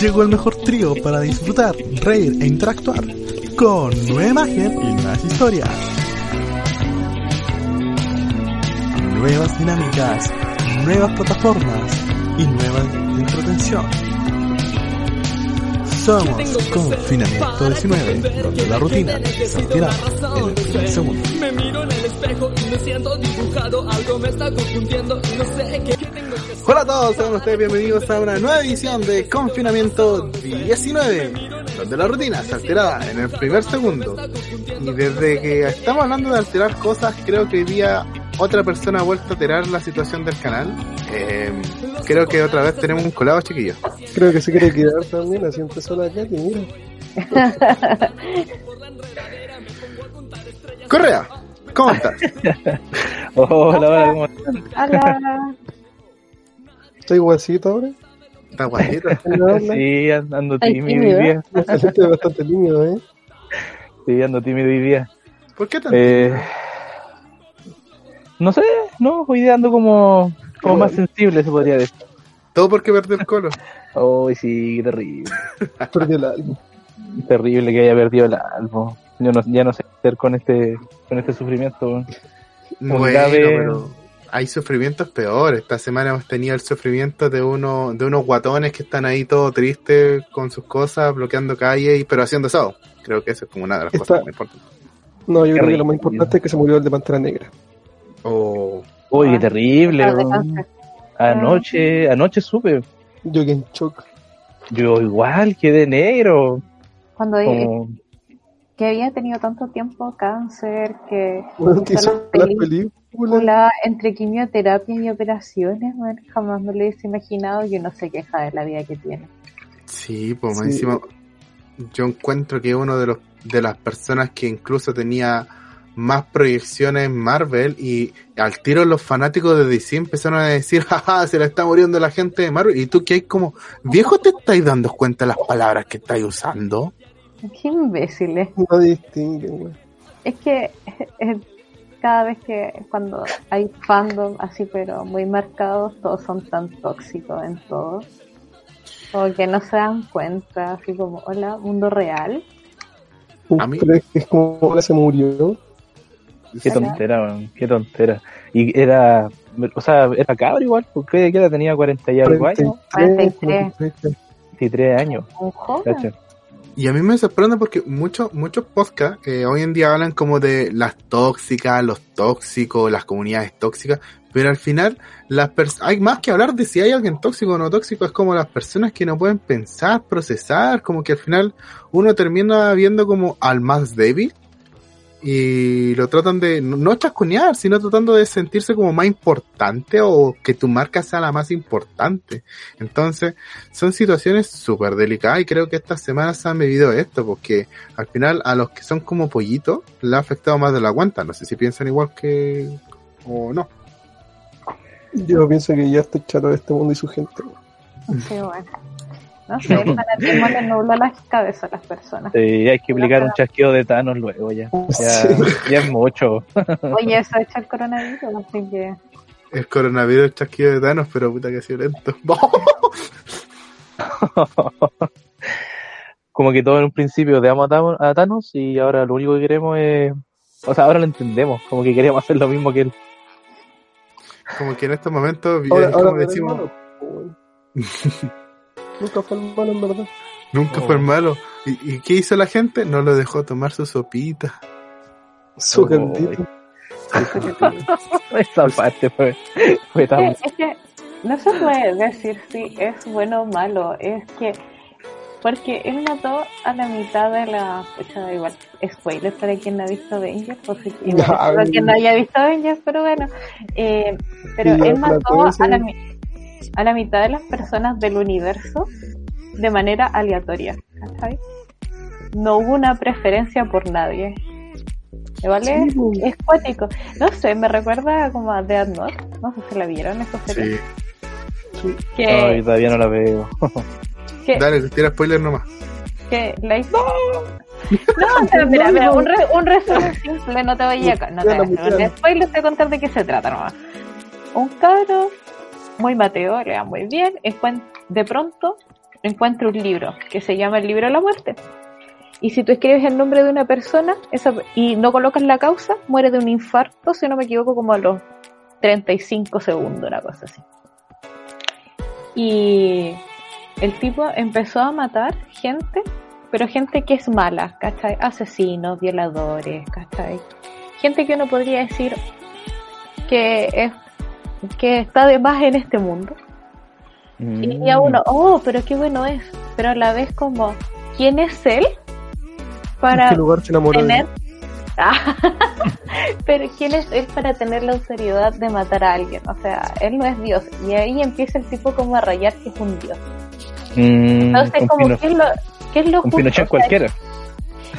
Llegó el mejor trío para disfrutar, reír e interactuar con nueva imagen y nuevas historias. Nuevas dinámicas, nuevas plataformas y nueva entretención. Somos Confinamiento 19, donde la rutina se retira en el primer segundo. Me miro en el espejo y me siento dibujado. Algo me está confundiendo y no sé qué tengo que hacer. Hola a todos, sean ustedes bienvenidos a una nueva edición de Confinamiento 19, donde la rutina se alterada en el primer segundo. Y desde que estamos hablando de alterar cosas, creo que hoy día otra persona ha vuelto a alterar la situación del canal. Eh, creo que otra vez tenemos un colado, chiquillos. Creo que se quiere quedar también, así empezó la Katy, mira. Correa, ¿cómo estás? Hola, hola, ¿cómo están? Hola. ¿Estoy guasito ahora? ¿Estás habla? Sí, ando tímido tímido. hoy día. Estoy bastante tímido, ¿eh? Sí, ando tímido hoy día. ¿Por qué tan Eh, no sé, no, hoy día ando como, como más sensible, se podría decir. Todo porque perder el colo. Oh, sí, terrible. Perdí el alma. Terrible que haya perdido el alma. Yo no, ya no sé qué hacer con este, con este sufrimiento. Bueno, grave- pero hay sufrimientos peores. Esta semana hemos tenido el sufrimiento de uno, de unos guatones que están ahí todo tristes con sus cosas, bloqueando calles, y- pero haciendo asado. Creo que eso es como una de las Está- cosas más importantes. No, yo Qué creo que lo más importante es que se murió el de Pantera Negra. O Uy, qué terrible. Ah. Anoche, anoche supe. Yo que en shock. Yo igual quedé negro. Cuando Como, que había tenido tanto tiempo cáncer, que Bueno, que las las películas películas. entre quimioterapias y operaciones, man, jamás me lo hubiese imaginado y uno se queja de la vida que tiene. Sí, pues Sí. encima yo encuentro que uno de los de las personas que incluso tenía más proyecciones en Marvel y al tiro los fanáticos de DC empezaron a decir, jaja, se le está muriendo la gente de Marvel y tú que hay como, viejo, te estáis dando cuenta de las palabras que estáis usando. Qué imbéciles. No distinguen, güey. Es que eh, cada vez que cuando hay fandom así pero muy marcados, todos son tan tóxicos en todo. Como que no se dan cuenta, así como, hola, mundo real. A mí- Pero es que es como se murió. Qué tontera, qué tontera. Y era, o sea, era cabro igual, porque ¿qué edad tenía 40 y algo años, 43. 43. 23 años. Un joven. ¿cachai? Y a mí me sorprende porque muchos muchos podcasts eh, hoy en día hablan como de las tóxicas, los tóxicos, las comunidades tóxicas, pero al final las hay más que hablar de si hay alguien tóxico o no tóxico, es como las personas que no pueden pensar, procesar, como que al final uno termina viendo como al más débil y lo tratan de no, chasconear, sino tratando de sentirse como más importante o que tu marca sea la más importante. Entonces, son situaciones súper delicadas y creo que estas semanas han vivido esto, porque al final a los que son como pollitos le ha afectado más de la cuenta. No sé si piensan igual que o no. Yo pienso que ya estoy chato de este mundo y su gente. Sí, bueno. No sé, el fanatismo le nubla las cabezas a las personas. Sí, hay que aplicar un chasqueo de Thanos luego ya. Ya, Sí. ya es mucho. Oye, eso ha hecho el coronavirus, así que El coronavirus el chasquido de Thanos, pero puta que ha sido lento. Como que todo en un principio odiamos a Thanos- a Thanos y ahora lo único que queremos es... O sea, ahora lo entendemos, como que queremos hacer lo mismo que él. como que en estos momentos, Ahora, ahora decimos, güey. Nunca fue el malo, en verdad. nunca fue malo. ¿Y, ¿Y qué hizo la gente? No lo dejó tomar su sopita. Su Oh, caldito. Esa parte fue, fue tan... es que no se puede decir si es bueno o malo, es que porque él mató a la mitad de la pucha igual spoiler para quien no ha visto Avengers o si igual para quien no haya visto Avengers pero bueno eh, pero él mató a la, sí. A la mitad de las personas del universo de manera aleatoria ¿cachai? no hubo una preferencia por nadie Igual es, Sí, es cuático. No sé, me recuerda como a Death Note. No sé si la vieron, esa serie. Sí. Que, Ay, todavía no la veo. que, Dale, tira spoiler nomás. que la hizo. No, pero mira, mira, un, re- un resumen simple, no te voy a acá. No te un spoiler, te voy a contar de qué se trata nomás. un cabro muy Mateo, le va muy bien, de pronto encuentra un libro que se llama el libro de la muerte. Y si tú escribes el nombre de una persona esa, y no colocas la causa, muere de un infarto, si no me equivoco, como a los 35 segundos, una cosa así. Y el tipo empezó a matar gente, pero gente que es mala, ¿cachai? Asesinos, violadores, ¿cachai? Gente que uno podría decir que es que está de más en este mundo. Y Mm. a uno, oh, pero qué bueno es. Pero a la vez como, ¿quién es él? ¿En Para qué lugar se enamoró de tener... pero ¿quién es él para tener la autoridad de matar a alguien? O sea, él no es Dios. Y ahí empieza el tipo como a rayar que es un Dios. Mm, Entonces, como, Pino- ¿qué es lo, qué es lo justo? O sea, cualquiera.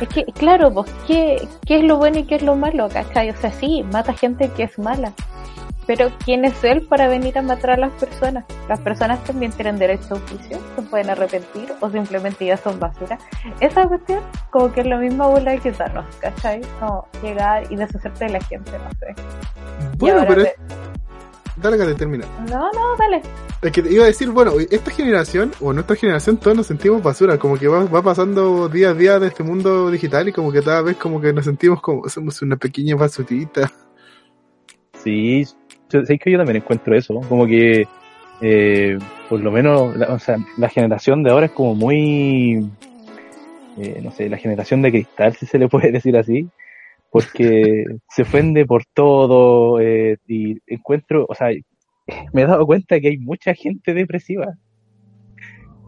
Es que, claro, pues, ¿qué, ¿qué es lo bueno y qué es lo malo, cachai? O sea, sí, mata gente que es mala. Pero ¿quién es él para venir a matar a las personas? Las personas también tienen derecho a juicio, se pueden arrepentir o simplemente ya son basura. Esa cuestión, como que es la misma bola de quitarnos, ¿cachai? Como llegar y deshacerte de la gente, no sé. Bueno, pero te-. Dale que termina. No, no, dale. Es que te iba a decir, bueno, esta generación, o nuestra generación, todos nos sentimos basura, como que va, va pasando día a día de este mundo digital y como que cada vez como que nos sentimos como somos una pequeña basurita. Sí, sé que yo también encuentro eso, como que eh, por lo menos, la, o sea, la generación de ahora es como muy, eh, no sé, la generación de cristal, si se le puede decir así, porque se ofende por todo eh, y encuentro, o sea, me he dado cuenta que hay mucha gente depresiva,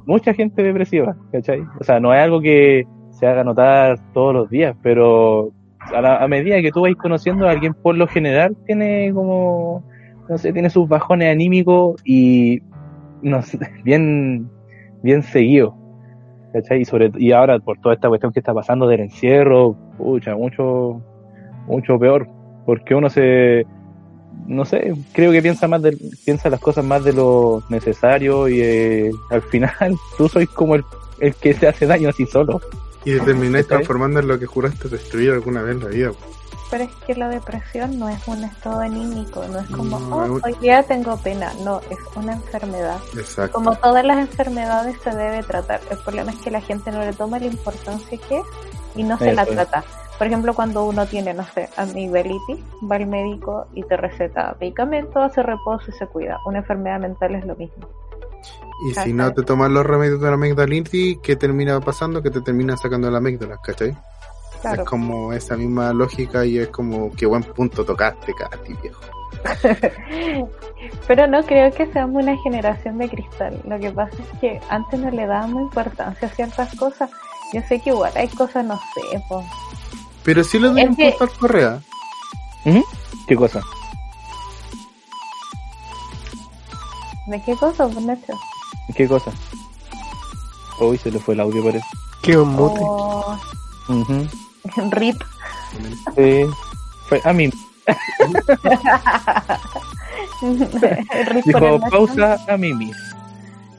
mucha gente depresiva, ¿cachai? O sea, no es algo que se haga notar todos los días, pero a, la- medida que tú vais conociendo a alguien, por lo general tiene como, no sé, tiene sus bajones anímicos y no sé, bien, bien seguido. ¿Cachai? Y, sobre, y ahora por toda esta cuestión que está pasando del encierro, pucha, mucho, mucho peor. Porque uno se, no sé, creo que piensa más de, piensa las cosas más de lo necesario y eh, al final tú sois como el, el que se hace daño así solo. Y te termináis transformando en lo que juraste destruir alguna vez en la vida. Pero es que la depresión no es un estado anímico, no es como, No, oh, es un- hoy día tengo pena. No, es una enfermedad. Exacto. Como todas las enfermedades se debe tratar. El problema es que la gente no le toma la importancia que es y no se la Eso trata. Por ejemplo, cuando uno tiene, no sé, amigdalitis, va al médico y te receta medicamentos, hace reposo y se cuida. Una enfermedad mental es lo mismo. Y si no te tomas los remedios de la amigdalitis, ¿qué termina pasando? Que te terminan sacando la amígdala, ¿cachai? Claro. Es como esa misma lógica y es como qué buen punto tocaste, Katy, viejo. Pero no creo que seamos una generación de cristal. Lo que pasa es que antes no le dábamos importancia a ciertas cosas. Yo sé que igual hay cosas, no sé, po. Pero sí le doy Es un que- punto al Correa. ¿Mm? ¿Qué cosa? ¿De qué cosa, Nacho? ¿Qué cosa? Uy, se le fue el audio parece. Qué un mute. Oh. RIP. Sí, fue a mí. Dijo Nacho. pausa a Mimi.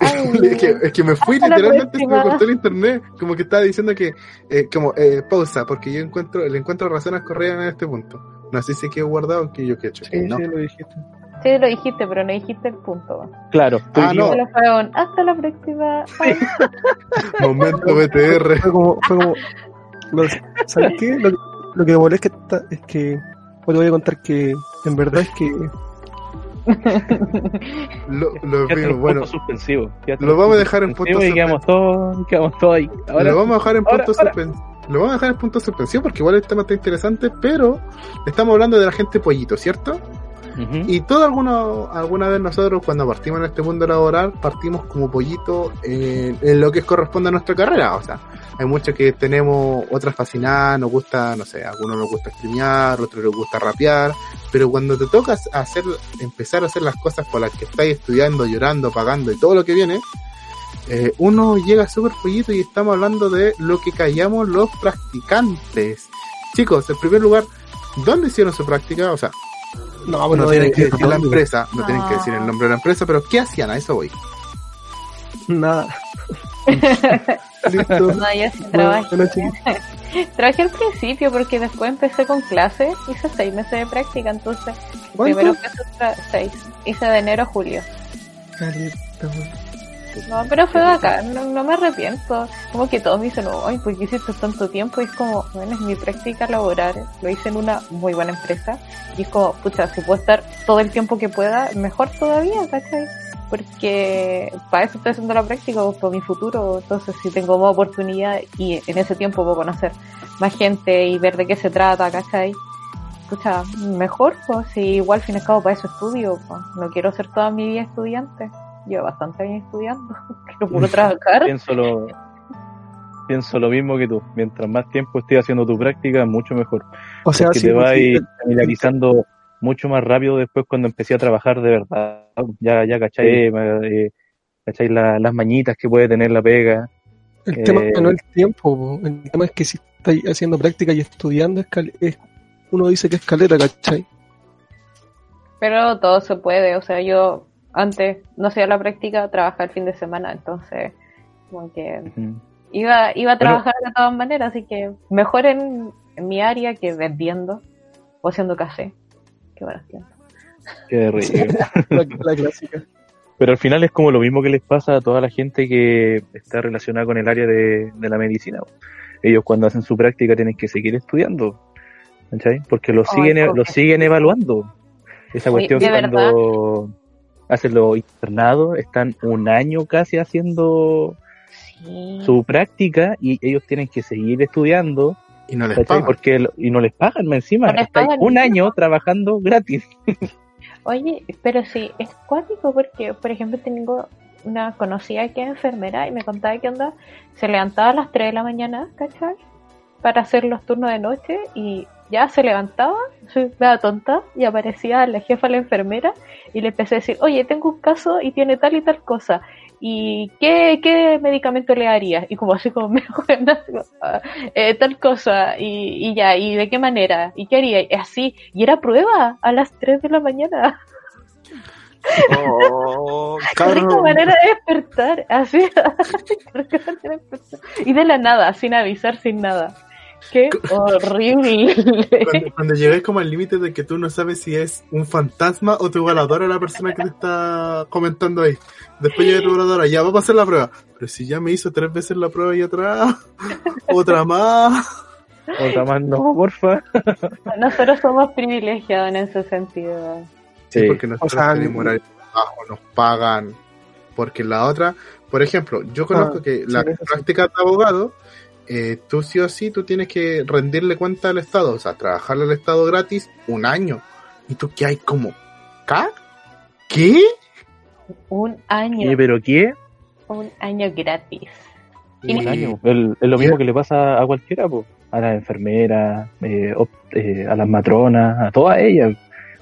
Es, que, es que me fui Hasta literalmente se me cortó el internet. Como que estaba diciendo que, eh, como, eh, pausa, porque yo encuentro, le encuentro razón a Correa en este punto. No sé si quedó guardado que yo que he hecho. Sí, no. sí, lo dijiste. Sí, lo dijiste, pero no dijiste el punto. Claro, Ah, yo- no. Hasta la próxima. Momento BTR. Fue como, fue como, lo- ¿sabes qué? Lo, lo que me molesta está- es que, o te voy a contar que, en verdad es que, Lo, lo en bueno, punto suspensivo. Lo vamos a dejar en suspensivo punto y quedamos todos, quedamos todos ahí. Ahora, lo vamos a dejar en ahora, punto ahora. suspensivo. Lo vamos a dejar en punto suspensivo porque igual el tema está interesante, pero estamos hablando de la gente pollito, ¿cierto? Y todo alguno, alguna vez nosotros cuando partimos en este mundo laboral partimos como pollito en, lo que corresponde a nuestra carrera. O sea, hay muchos que tenemos otras fascinadas, nos gusta, no sé, a algunos nos gusta streamear, otros les gusta rapear, pero cuando te tocas hacer, empezar a hacer las cosas por las que estáis estudiando, llorando, pagando y todo lo que viene, eh, uno llega súper pollito y estamos hablando de lo que callamos los practicantes. Chicos, en primer lugar, ¿dónde hicieron su práctica? O sea, no, no bueno, tienen eh, que decir la no, empresa, no tienen que Ah. decir el nombre de la empresa, pero ¿qué hacían? A eso voy. Nada. Listo. no, yo sí trabajé. Trabajé al principio porque después empecé con clases, hice seis meses de práctica, entonces ¿Cuánto? Primero que seis. Hice de enero a julio. Weón. No, pero fue bacán, no, no me arrepiento. Como que todos me dicen, ay, ¿por qué hiciste tanto tiempo? Y es como, bueno, es mi práctica laboral. Lo hice en una muy buena empresa. Y es como, pucha, si puedo estar todo el tiempo que pueda, mejor todavía, ¿cachai? Porque para eso estoy haciendo la práctica, pues, para mi futuro. Entonces, si tengo más oportunidad y en ese tiempo puedo conocer más gente y ver de qué se trata, ¿cachai? Pucha, mejor, pues, si igual, al fin y al cabo, para eso estudio, pues. No quiero ser toda mi vida estudiante. Llevo bastante años estudiando. Quiero puro trabajar. Pienso lo, pienso lo mismo que tú. Mientras más tiempo estés haciendo tu práctica, mucho mejor. O sea, Porque sí, te vas a sí, ir familiarizando mucho más rápido después cuando empecé a trabajar de verdad. Ya, ya cachai, eh, cachai la- las mañitas que puede tener la pega. el eh, tema no es el tiempo, po. el tema es que si estás haciendo práctica y estudiando, es cal- es- uno dice que es caleta, ¿cachai? Pero todo se puede, o sea, yo antes no hacía la práctica, trabajaba el fin de semana, entonces como que iba, iba a Bueno. trabajar de todas maneras, así que mejor en, en mi área que vendiendo o haciendo café. Qué tiempos. Qué rico. La, la clásica. Pero al final es como lo mismo que les pasa a toda la gente que está relacionada con el área de, de la medicina. Ellos cuando hacen su práctica tienen que seguir estudiando, ¿cachai? Porque los Ay, siguen, e- ¿por los qué? siguen evaluando. Esa cuestión ¿de cuando hacen los internados, están un año casi haciendo Sí. su práctica y ellos tienen que seguir estudiando, Y no les ¿cachai? pagan. Porque lo- y no les pagan más encima. No pagan un año trabajando gratis. Oye, pero sí, es cuático porque, por ejemplo, tengo una conocida que es enfermera y me contaba que onda, se levantaba a las 3 de la mañana, ¿cachai? Para hacer los turnos de noche y ya se levantaba, se daba tonta y aparecía la jefa, la enfermera, y le empecé a decir, oye, tengo un caso y tiene tal y tal cosa. ¿Y qué, qué medicamento le harías? Y como así como me "Ah, eh, tal cosa, y, y ya, y de qué manera, y qué haría, y así, y era prueba a las 3 de la mañana. Oh, Qué rica manera de despertar, así, de despertar. y de la nada, sin avisar, sin nada. Qué horrible. Cuando, cuando llegues como al límite de que tú no sabes si es un fantasma o tu igualadora la persona que te está comentando ahí. Después llega tu igualadora, ya va a pasar la prueba. Pero si ya me hizo tres veces la prueba y otra, otra más. Otra más no, porfa. Nosotros somos privilegiados en ese sentido. Sí, Sí. porque nosotros sea, tenemos horario de trabajo, nos pagan. Porque la otra, por ejemplo, yo conozco Ah, que la sí. práctica de abogado, eh, tú sí o sí, tú tienes que rendirle cuenta al Estado, o sea, trabajarle al Estado gratis un año. Y tú que hay como, ¿ca? ¿Qué? Un año, ¿Qué, ¿Pero qué? un año gratis. Un año. El- es lo mismo que le pasa a cualquiera, po. a las enfermeras, eh, eh, a las matronas, a todas ellas.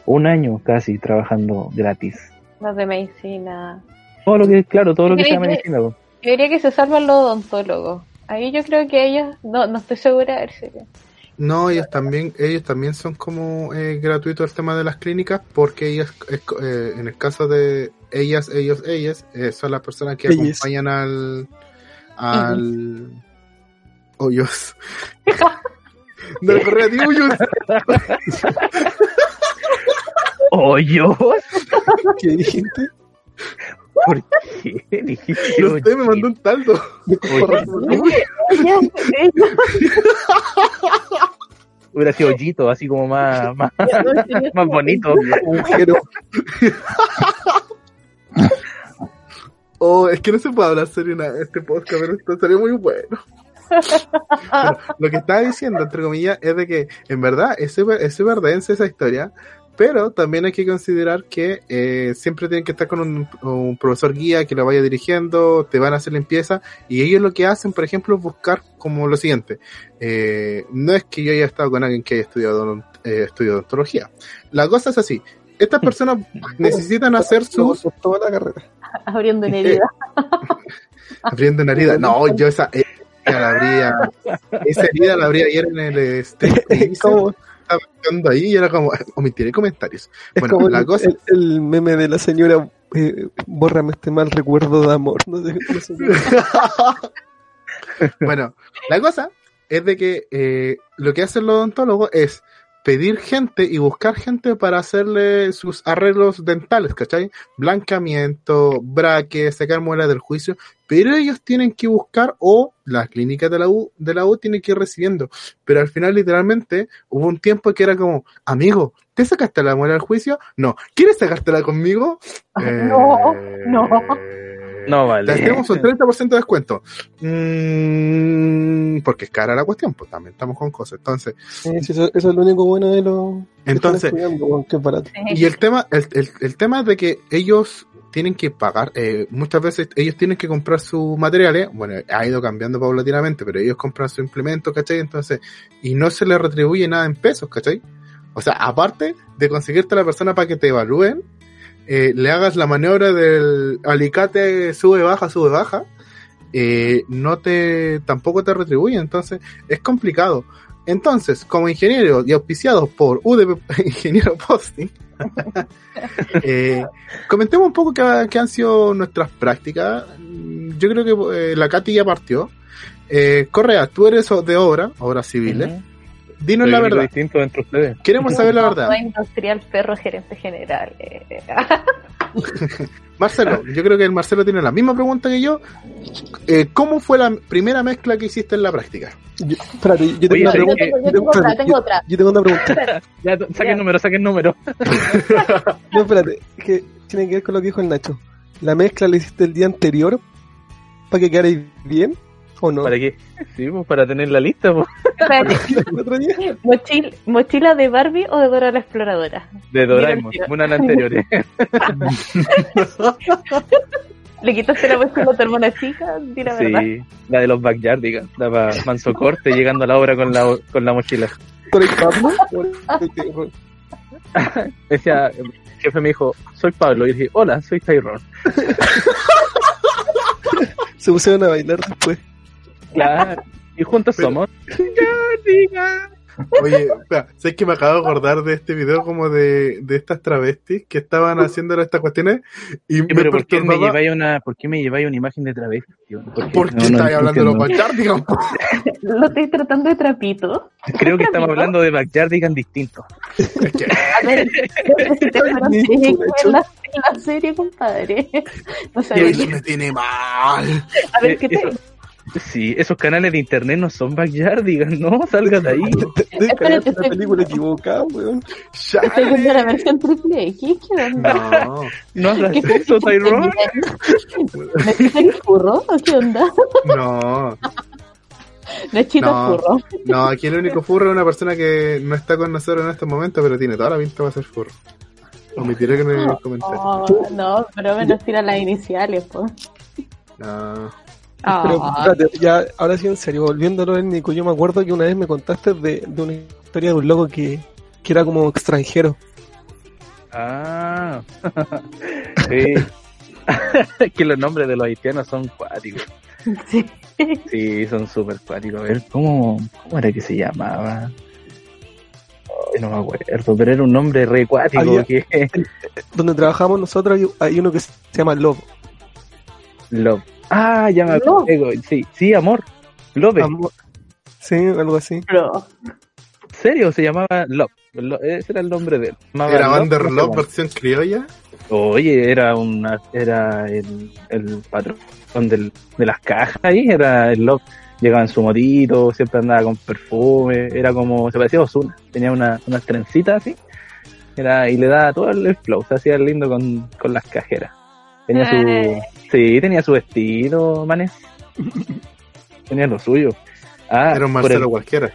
Un año casi trabajando gratis. Los de medicina. Todo lo que, claro, todo lo que sea medicina. po. Yo diría que se salvan los odontólogos. Ahí yo creo que ellos, no, no estoy segura, a ver si... No, ellos también, ellos también son como eh, gratuitos el tema de las clínicas, porque ellas, es co- eh, en el caso de ellas, ellos, ellas, eh, son las personas que acompañan al, al, hoyos. Del correo hoyos. ¿Hoyos? ¿Qué dijiste? ¿Por qué No sé, me mandó un taldo. Hubiera sido hoyito, así como más, más, más bonito. Agujero. Oh, es que no se puede hablar serio en este podcast, pero esto sería muy bueno. Bueno, lo que estaba diciendo, entre comillas, es de que en verdad es súper es súper densa esa historia, pero también hay que considerar que eh, siempre tienen que estar con un, un profesor guía que lo vaya dirigiendo, te van a hacer limpieza, y ellos lo que hacen, por ejemplo, es buscar como lo siguiente. Eh, no es que yo haya estado con alguien que haya estudiado, eh, estudiado odontología. La cosa es así. Estas personas necesitan hacer sus toda la carrera. Abriendo una herida. abriendo una herida. No, yo esa herida la abría. Esa herida la abría ayer en el este, Es como, estaba buscando ahí y era como, omitiré comentarios. es Bueno, como la el, cosa, el- el meme de la señora, eh, bórrame este mal recuerdo de amor. No sé, no sé. bueno, la cosa es de que eh, lo que hacen los odontólogos es pedir gente y buscar gente para hacerle sus arreglos dentales, ¿cachai? Blancamiento, braque, sacar muelas del juicio, pero ellos tienen que buscar o las clínicas de la U, de la U tienen que ir recibiendo. Pero al final, literalmente, hubo un tiempo que era como, amigo, ¿te sacaste la muela del juicio? No. ¿Quieres sacártela conmigo? No, no. No Te vale. hacemos un 30% de descuento. Mm, porque es cara la cuestión, pues también estamos con cosas. Entonces, eso, eso es lo único bueno de los que Entonces- están estudiando, weón, que es barato. Y el tema, el, el- el tema es de que ellos tienen que pagar, eh, muchas veces ellos tienen que comprar sus materiales, bueno, ha ido cambiando paulatinamente, pero ellos compran su implemento, ¿cachai? Entonces, y no se les retribuye nada en pesos, ¿cachai? O sea, aparte de conseguirte a la persona para que te evalúen, eh, le hagas la maniobra del alicate sube, baja, sube, baja, eh, no te, tampoco te retribuye, entonces es complicado. Entonces, como ingeniero y auspiciados por UDP Ingeniero Posting, eh, comentemos un poco qué, ha- qué han sido nuestras prácticas. Yo creo que eh, la Katy ya partió. Eh, Correa, tú eres de obra, obras civiles. Dinos Soy la verdad. distinto entre ustedes. Queremos saber la verdad. Industrial, perro, gerente general. eh, Marcelo, yo creo que el Marcelo tiene la misma pregunta que yo. Eh, ¿Cómo fue la primera mezcla que hiciste en la práctica? Yo, espérate, yo tengo Oye, una ¿sabes pregunta. Yo tengo- yo tengo espérate, otra, tengo yo- otra. Yo tengo una pregunta. Ya, saque Ya. el número, saque el número. No, espérate, es que tiene que ver con lo que dijo el Nacho. ¿La mezcla la hiciste el día anterior para que quedara bien o no? ¿Para qué? Sí, pues para tener la lista, pues, ¿El mochil- ¿Mochila de Barbie o de Dora la Exploradora? de Doraemon, una de las anteriores. ¿Le quitaste la mochila a tu hermana chica? Di la verdad. Sí, la de los Backyardigans, daba manso corte llegando a la obra con la, con la mochila. ¿Tú eres Pablo? ¿O- Decía, el jefe me dijo, soy Pablo, y dije, hola, soy Tyrone. Se pusieron a bailar después. Claro, y juntos Pero- somos. Oye, espera, sé que me acabo de acordar de este video como de, de estas travestis que estaban haciendo estas cuestiones y me Pero ¿por qué me lleváis una, por qué me lleváis una imagen de travesti? ¿Por qué? No, estáis no hablando de los. Backyardigans. Lo estoy tratando de trapito. Creo que estamos hablando de Backyardigans distintos. Es que- A ver, la, serie, compadre. No sabía Eso me tiene mal. A ver, ¿qué Eh, te, eso- Sí, esos canales de internet no son Backyardigans, no, salga de ahí. Descargaste la película equivocada, weón. estoy viendo la versión triple X? ¿Qué onda? No, No hagas ¿Qué eso, Tyrone. ¿Necesitas el furro o qué onda? no, Nachito No. furro. no, aquí el único furro es una persona que no está con nosotros en este momento, pero tiene toda la pinta para ser furro. Omitiré que en el comentario. Oh, no, pero menos tira las iniciales, pues. No. Pero Ah, espérate, ya, ahora sí en serio, volviéndolo en Nico, yo me acuerdo que una vez me contaste de, de una historia de un loco que, que era como extranjero. Ah, sí. que los nombres de los haitianos son cuáticos. sí. Sí, son súper cuáticos. A ver, ¿cómo, ¿cómo era que se llamaba? Ay, no me acuerdo, pero era un nombre re cuático Había- que Donde trabajamos nosotros hay, hay uno que se llama Love. Love. Ah, ya me Love. acuerdo. Sí, sí, amor. Love. Amor. Sí, algo así. Pero, serio? Se llamaba Love. Lo- ese era el nombre de él. Era Love, Vander Love cuánto. versión criolla. Oye, era una, era el, el patrón del, de las cajas ahí, era el Love. Llegaba en su motito, siempre andaba con perfume, era como, se parecía a Ozuna, tenía una, unas trencitas así, era, y le daba todo el flow, se hacía lindo con, con las cajeras. Tenía Eh. su, sí, tenía su estilo, manes. tenía lo suyo. Ah, Era un Marcelo el- cualquiera.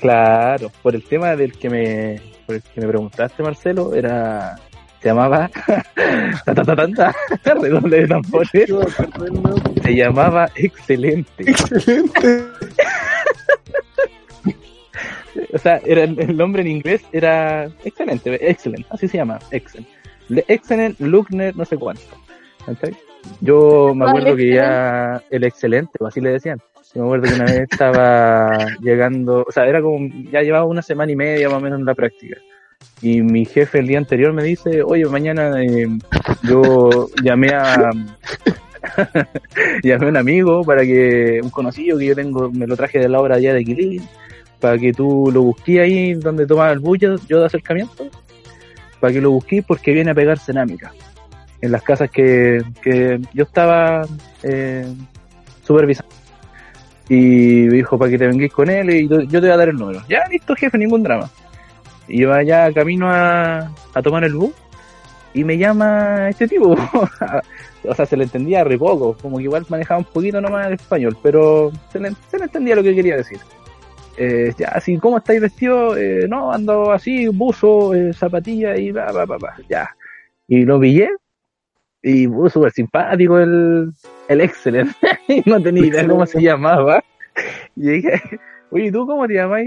Claro, por el tema del que me, por el que me preguntaste, Marcelo, era, se llamaba, ta, ta, ta, ta, ta, redoble de tambores, se llamaba Excelente. Excelente. O sea, era el, el nombre en inglés era Excelente, Excellent, así se llama, Excellent. Le- Excellent, Luckner, no sé cuánto. ¿cachai? Yo me ¿Cuál acuerdo que ya el Excelente, o así le decían. Yo me acuerdo que una vez estaba llegando, o sea, era como, ya llevaba una semana y media más o menos en la práctica. Y mi jefe el día anterior me dice, oye, mañana eh, yo llamé a llamé a un amigo para que, un conocido que yo tengo, me lo traje de la obra allá de Quilín, para que tú lo busques ahí donde tomaba el bus yo, de acercamiento, para que lo busques porque viene a pegar cerámica en las casas que, que yo estaba eh, supervisando. Y me dijo para que te vengáis con él y yo yo te voy a dar el número. Ya, listo, jefe, ningún drama. Y iba ya camino a, a tomar el bus y me llama este tipo. o sea, se le entendía re poco, como que igual manejaba un poquito nomás el español, pero se le, se le entendía lo que quería decir. Eh, ya, así, ¿cómo estáis vestidos? Eh, no, ando así, buzo, eh, zapatilla y va, va, va, va, ya. Y lo pillé y uh, súper simpático el, el Excellent. Y no tenía idea cómo se llamaba. Y dije, oye, ¿y ¿tú cómo te llamas?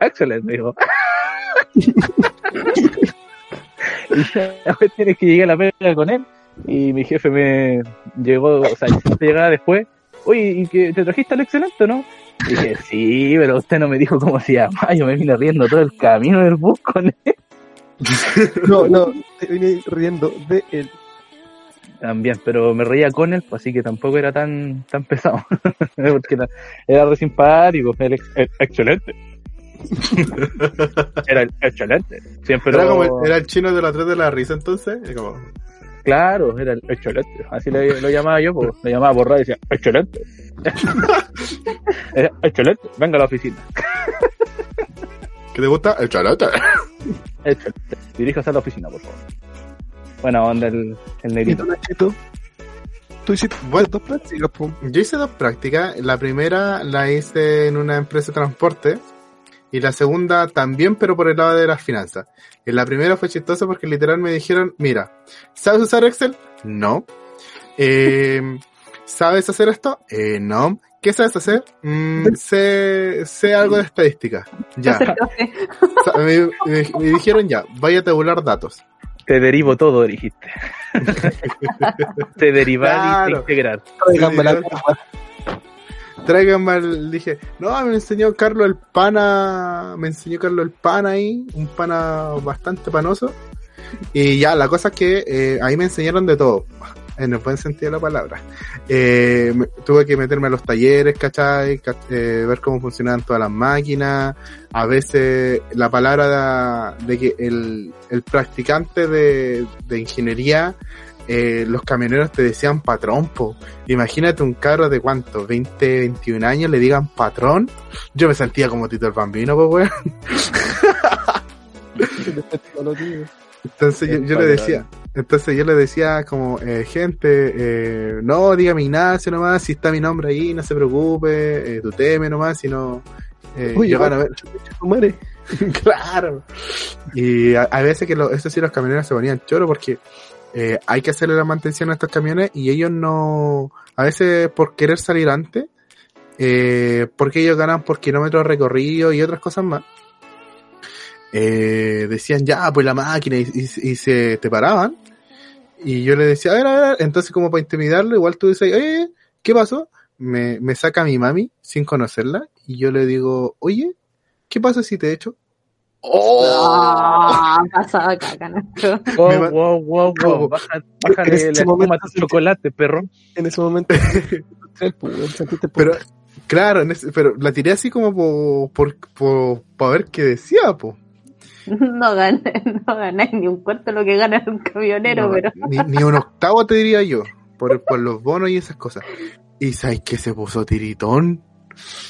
Excellent, me dijo. y ya, pues, tienes que llegar a la pega con él. Y mi jefe me llegó, o sea, llegaba después. Oye, ¿y que te trajiste al excelente, no? Y dije, sí, pero usted no me dijo cómo se llama. Yo me vine riendo todo el camino del bus con él. No, no, te vine riendo de él. También, pero me reía con él, pues así que tampoco era tan tan pesado. Porque era, era re simpático, era ex- el excelente. era el excelente. Siempre Era, lo- como el, era el chino de la 3 de la risa entonces. como, Claro, era el excelente. Así le- lo llamaba yo, pues, lo llamaba por radio y decía, excelente. Era, excelente, venga a la oficina. ¿Qué te gusta? El chalote. Excelente. Diríjase a la oficina, por favor. Buena onda el, el ¿Y negrito. tú, Nachito? Tú hiciste Bueno. dos prácticas, po. Yo hice dos prácticas. La primera la hice en una empresa de transporte. Y la segunda también, pero por el lado de las finanzas. En la primera fue chistoso porque literal me dijeron, mira, ¿sabes usar Excel? No. Eh, ¿Sabes hacer esto? Eh, no. ¿Qué sabes hacer? Mm, sé, sé algo de estadística. Ya. Me- me dijeron ya, vaya a tabular datos. Te derivo todo, dijiste. Te derivar y te integrar. Tráigame la. Traigan mal, dije, no, me enseñó Carlos el pana, me enseñó Carlos el pana ahí, un pana bastante panoso. Y ya, la cosa es que eh, ahí me enseñaron de todo, en el buen sentido de la palabra. Eh, tuve que meterme a los talleres, ¿cachai? Ca- eh, ver cómo funcionaban todas las máquinas. A veces la palabra de, que el, el practicante de, de ingeniería, eh, los camioneros te decían patrón, po. Imagínate un cabro de cuánto, 20, 21 años, le digan patrón. Yo me sentía como Tito el Bambino, pues, weón. Entonces yo, yo le decía, entonces yo le decía como, eh, gente, eh, no, dígame Ignacio nomás, si está mi nombre ahí, no se preocupe, eh, tú teme nomás, si no, eh, yo gano a ver. Claro. Y a, a veces que lo, eso sí los camioneros se ponían choro porque eh, hay que hacerle la mantención a estos camiones y ellos no, a veces por querer salir antes, eh, porque ellos ganan por kilómetros recorridos y otras cosas más, eh, decían ya, pues la máquina y, y- y se te paraban. Y yo le decía, a ver, a ver, entonces como para intimidarlo, igual tú dices, oye, ¿qué pasó? Me, me saca mi mami sin conocerla y yo le digo, oye, ¿qué pasa si te echo? Ah, pasaba caca, Nacho. Wow, wow, wow, wow. Baja, En bájale ese la momento chocolate, perro. En ese momento. Pero, claro, en ese- pero la tiré así como por, por, por, para ver qué decía, po. No gané, no ganáis ni un cuarto de lo que gana un camionero, No, pero ni, ni un octavo te diría yo, por, por los bonos y esas cosas. Y sabes que se puso tiritón.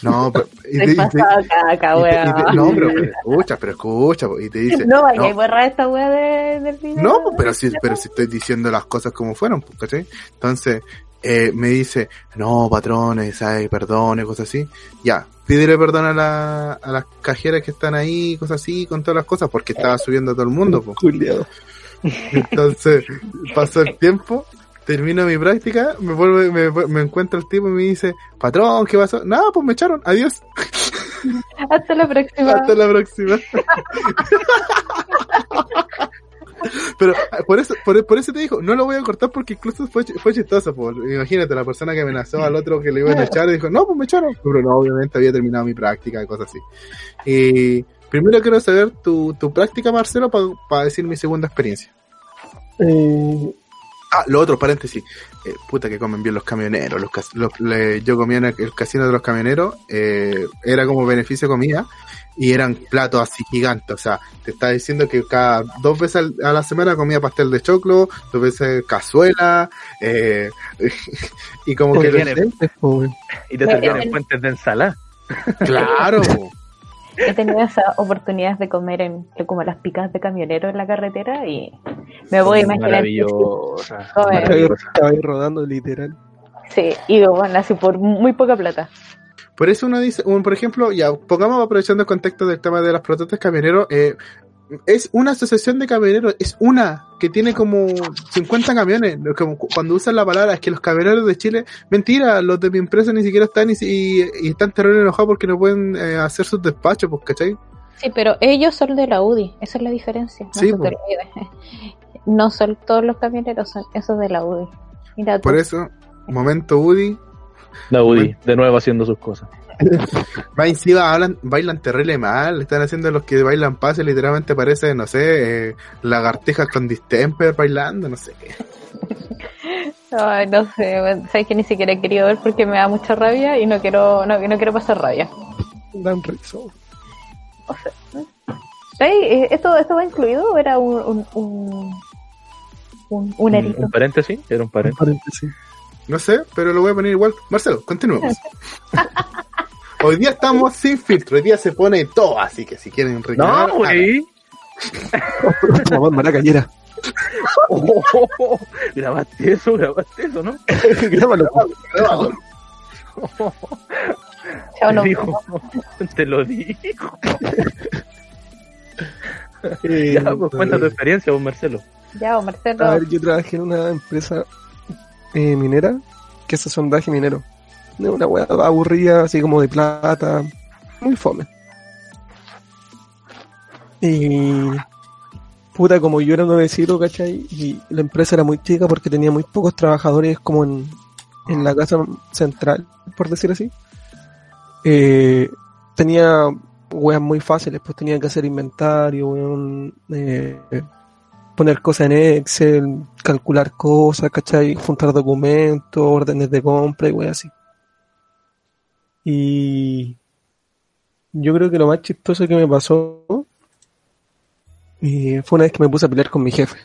No, pero, y te- y caca, y y no, pero, pero escucha, pero escucha, y te dice, No vaya a no, borrar esta weá de, del video. No, pero si, pero si estoy diciendo las cosas como fueron, ¿cachai? Entonces, eh, me dice, no, patrones, ay, perdone, cosas así. Ya, pídele perdón a, la, a las cajeras que están ahí, cosas así, con todas las cosas, porque estaba subiendo a todo el mundo, pues. Entonces, pasó el tiempo, termino mi práctica, me vuelve, me, me encuentra el tipo y me dice, patrón, ¿qué pasó? Nada, pues me echaron, adiós, Hasta la próxima. hasta la próxima. Pero por eso, por, por eso te digo, no lo voy a cortar porque incluso fue, fue chistoso. po. Imagínate, la persona que amenazó al otro que le iban a echar y dijo, no, pues me echaron. Pero no, obviamente había terminado mi práctica y cosas así. Y primero quiero saber tu, tu práctica, Marcelo, para decir mi segunda experiencia. Eh, Ah, lo otro, paréntesis. Eh, puta que comen bien los camioneros. Los, los- le- yo comía en el, el casino de los camioneros. eh, era como beneficio de comida. Y eran platos así gigantes. O sea, te está diciendo que cada dos veces al- a la semana comía pastel de choclo, dos veces cazuela. eh, y como que... Porque viene-. Y te servían en fuentes de ensalada. Claro. He tenido esas oportunidades de comer en como las picas de camionero en la carretera y me voy a imaginar. Maravillosa. Estaba ahí rodando literal. Sí, y bueno, así por muy poca plata. Por eso uno dice, un, por ejemplo, ya, pongamos aprovechando el contexto del tema de las protestas camioneros, eh, es una asociación de camioneros, es una que tiene como 50 camiones. Lo- Como cu- cuando usan la palabra es que los camioneros de Chile, mentira, los de mi empresa ni siquiera están y, y, y están terrible enojados porque no pueden eh, hacer sus despachos, pues, ¿cachai? Sí, pero ellos son de la UDI, esa es la diferencia. No, Sí, no son todos los camioneros, son esos de la UDI. Mira. Por eso, momento Woody, La UDI, de nuevo haciendo sus cosas. va encima, hablan, bailan terrible mal, están haciendo los que bailan pase, literalmente parece, no sé, eh, lagartijas con distemper bailando, no sé qué. Ay, no sé, sabes que ni siquiera he querido ver porque me da mucha rabia y no quiero, no, no quiero pasar rabia. Dan risa. Ey, eh, ¿esto, ¿Esto va incluido o era un, un, un, un, un erito? Un paréntesis, era un paréntesis. Paréntesis. No sé, pero lo voy a poner igual. Marcelo, continuemos. Hoy día estamos sin filtro, hoy día se pone todo, así que si quieren reclamar, No, güey. Maracayera. Oh, oh, oh. Grabaste eso, grabaste eso, ¿no? Grábalo. háganlo. Chao, Te dijo. Te lo dijo. Eh, Ya, pues cuenta tu experiencia, vos, Marcelo. Ya, o Marcelo. A ver, yo trabajé en una empresa eh, minera que hace sondaje minero. De una weá aburrida, así como de plata. Muy fome. Y. Puta, como yo era nuevecito, ¿cachai? Y la empresa era muy chica porque tenía muy pocos trabajadores, como en, en la casa central, por decir así. Eh, tenía weas muy fáciles, pues tenía que hacer inventario, eh, poner cosas en Excel, calcular cosas, ¿cachai? Juntar documentos, órdenes de compra y weas así. Y yo creo que lo más chistoso que me pasó eh, fue una vez que me puse a pelear con mi jefe.